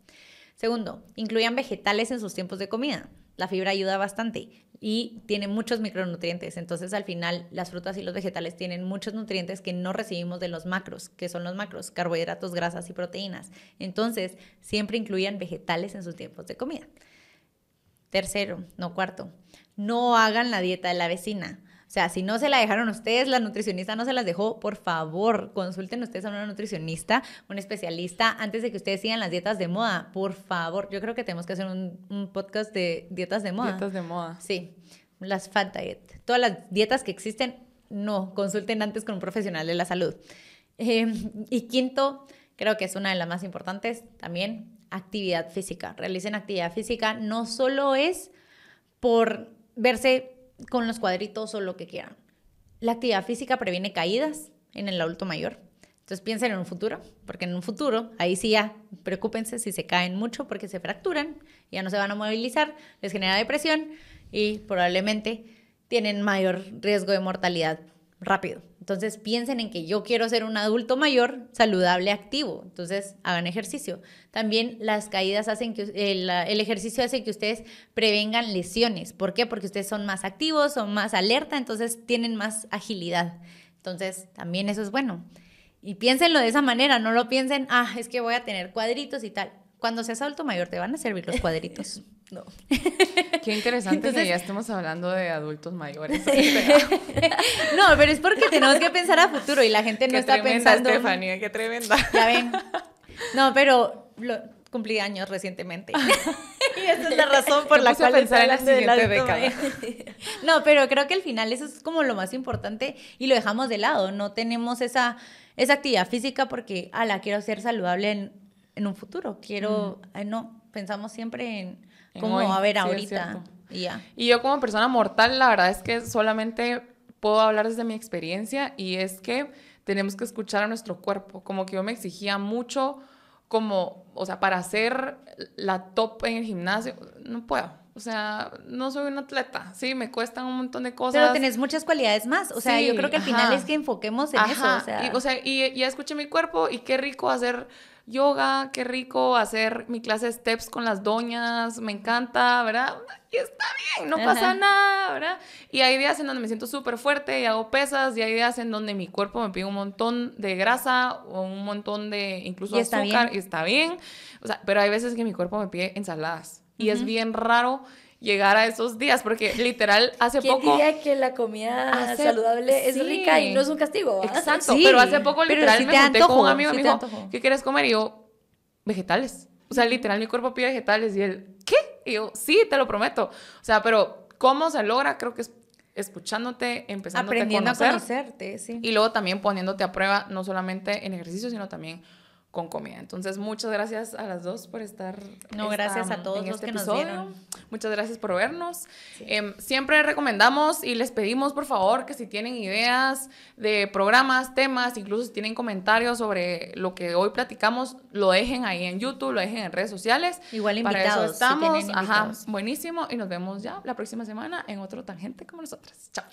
Segundo, incluyan vegetales en sus tiempos de comida. La fibra ayuda bastante y tiene muchos micronutrientes. Entonces, al final, las frutas y los vegetales tienen muchos nutrientes que no recibimos de los macros, que son los macros, carbohidratos, grasas y proteínas. Entonces, siempre incluyan vegetales en sus tiempos de comida. Tercero, no cuarto, no hagan la dieta de la vecina. O sea, si no se la dejaron ustedes, la nutricionista no se las dejó, por favor, consulten ustedes a una nutricionista, un especialista, antes de que ustedes sigan las dietas de moda. Por favor, yo creo que tenemos que hacer un, podcast de dietas de moda. Dietas de moda. Sí, las fat diet. Todas las dietas que existen, no, consulten antes con un profesional de la salud. Em, y quinto, creo que es una de las más importantes también, actividad física. Realicen actividad física, no solo es por verse con los cuadritos o lo que quieran. La actividad física previene caídas en el adulto mayor. Entonces piensen en un futuro, porque en un futuro, ahí sí ya, preocúpense si se caen mucho porque se fracturan, ya no se van a movilizar, les genera depresión y probablemente tienen mayor riesgo de mortalidad rápido. Entonces piensen en que yo quiero ser un adulto mayor, saludable, activo. Entonces hagan ejercicio. También las caídas hacen que el, el, ejercicio hace que ustedes prevengan lesiones. ¿Por qué? Porque ustedes son más activos, son más alerta, entonces tienen más agilidad. Entonces también eso es bueno. Y piénsenlo de esa manera, no lo piensen, ah, es que voy a tener cuadritos y tal. Cuando seas adulto mayor te van a servir los cuadritos. No. Qué interesante que ya estemos hablando de adultos mayores. no, pero es porque tenemos que pensar a futuro y la gente no está pensando. Estefanía, qué tremenda. Ya ven. No, pero lo, cumplí años recientemente. y esa es la razón por la cual pensar en la siguiente década. no, pero creo que al final eso es como lo más importante y lo dejamos de lado. No tenemos esa, esa actividad física porque, la quiero ser saludable en, en un futuro. Quiero, no, pensamos siempre en ¿Cómo a ver ahorita? Y, ya. y yo como persona mortal, la verdad es que solamente puedo hablar desde mi experiencia y es que tenemos que escuchar a nuestro cuerpo. Como que yo me exigía mucho como, o sea, para ser la top en el gimnasio, no puedo. O sea, no soy un atleta, sí, me cuestan un montón de cosas. Pero tenés muchas cualidades más, o sea, yo creo que al final es que enfoquemos en eso. O sea, y, o sea, y ya escuché mi cuerpo y qué rico hacer yoga, qué rico hacer mi clase de steps con las doñas, me encanta, ¿verdad? Y está bien, no pasa nada, ¿verdad? Y hay días en donde me siento súper fuerte y hago pesas, y hay días en donde mi cuerpo me pide un montón de grasa o un montón de incluso azúcar, y está bien. O sea, pero hay veces que mi cuerpo me pide ensaladas. Y es bien raro llegar a esos días, porque literal hace ¿Quién poco... diría que la comida saludable es rica y no es un castigo? Exacto, pero hace poco literal me junté con un amigo y me dijo, ¿qué quieres comer? Y yo, vegetales. O sea, literal mi cuerpo pide vegetales y él, ¿qué? Y yo, sí, te lo prometo. O sea, pero ¿cómo se logra? Creo que es escuchándote, empezando a, conocer, a conocerte, sí. Y luego también poniéndote a prueba, no solamente en ejercicio, sino también con comida. Entonces, muchas gracias a las dos por estar. No, gracias a todos los este que nos vieron. Muchas gracias por vernos. Em, siempre recomendamos y les pedimos, por favor, que si tienen ideas de programas, temas, incluso si tienen comentarios sobre lo que hoy platicamos, lo dejen ahí en YouTube, lo dejen en redes sociales. Igual invitados. Para eso estamos. Ajá, buenísimo. Y nos vemos ya la próxima semana en otro tangente como nosotras. Chao.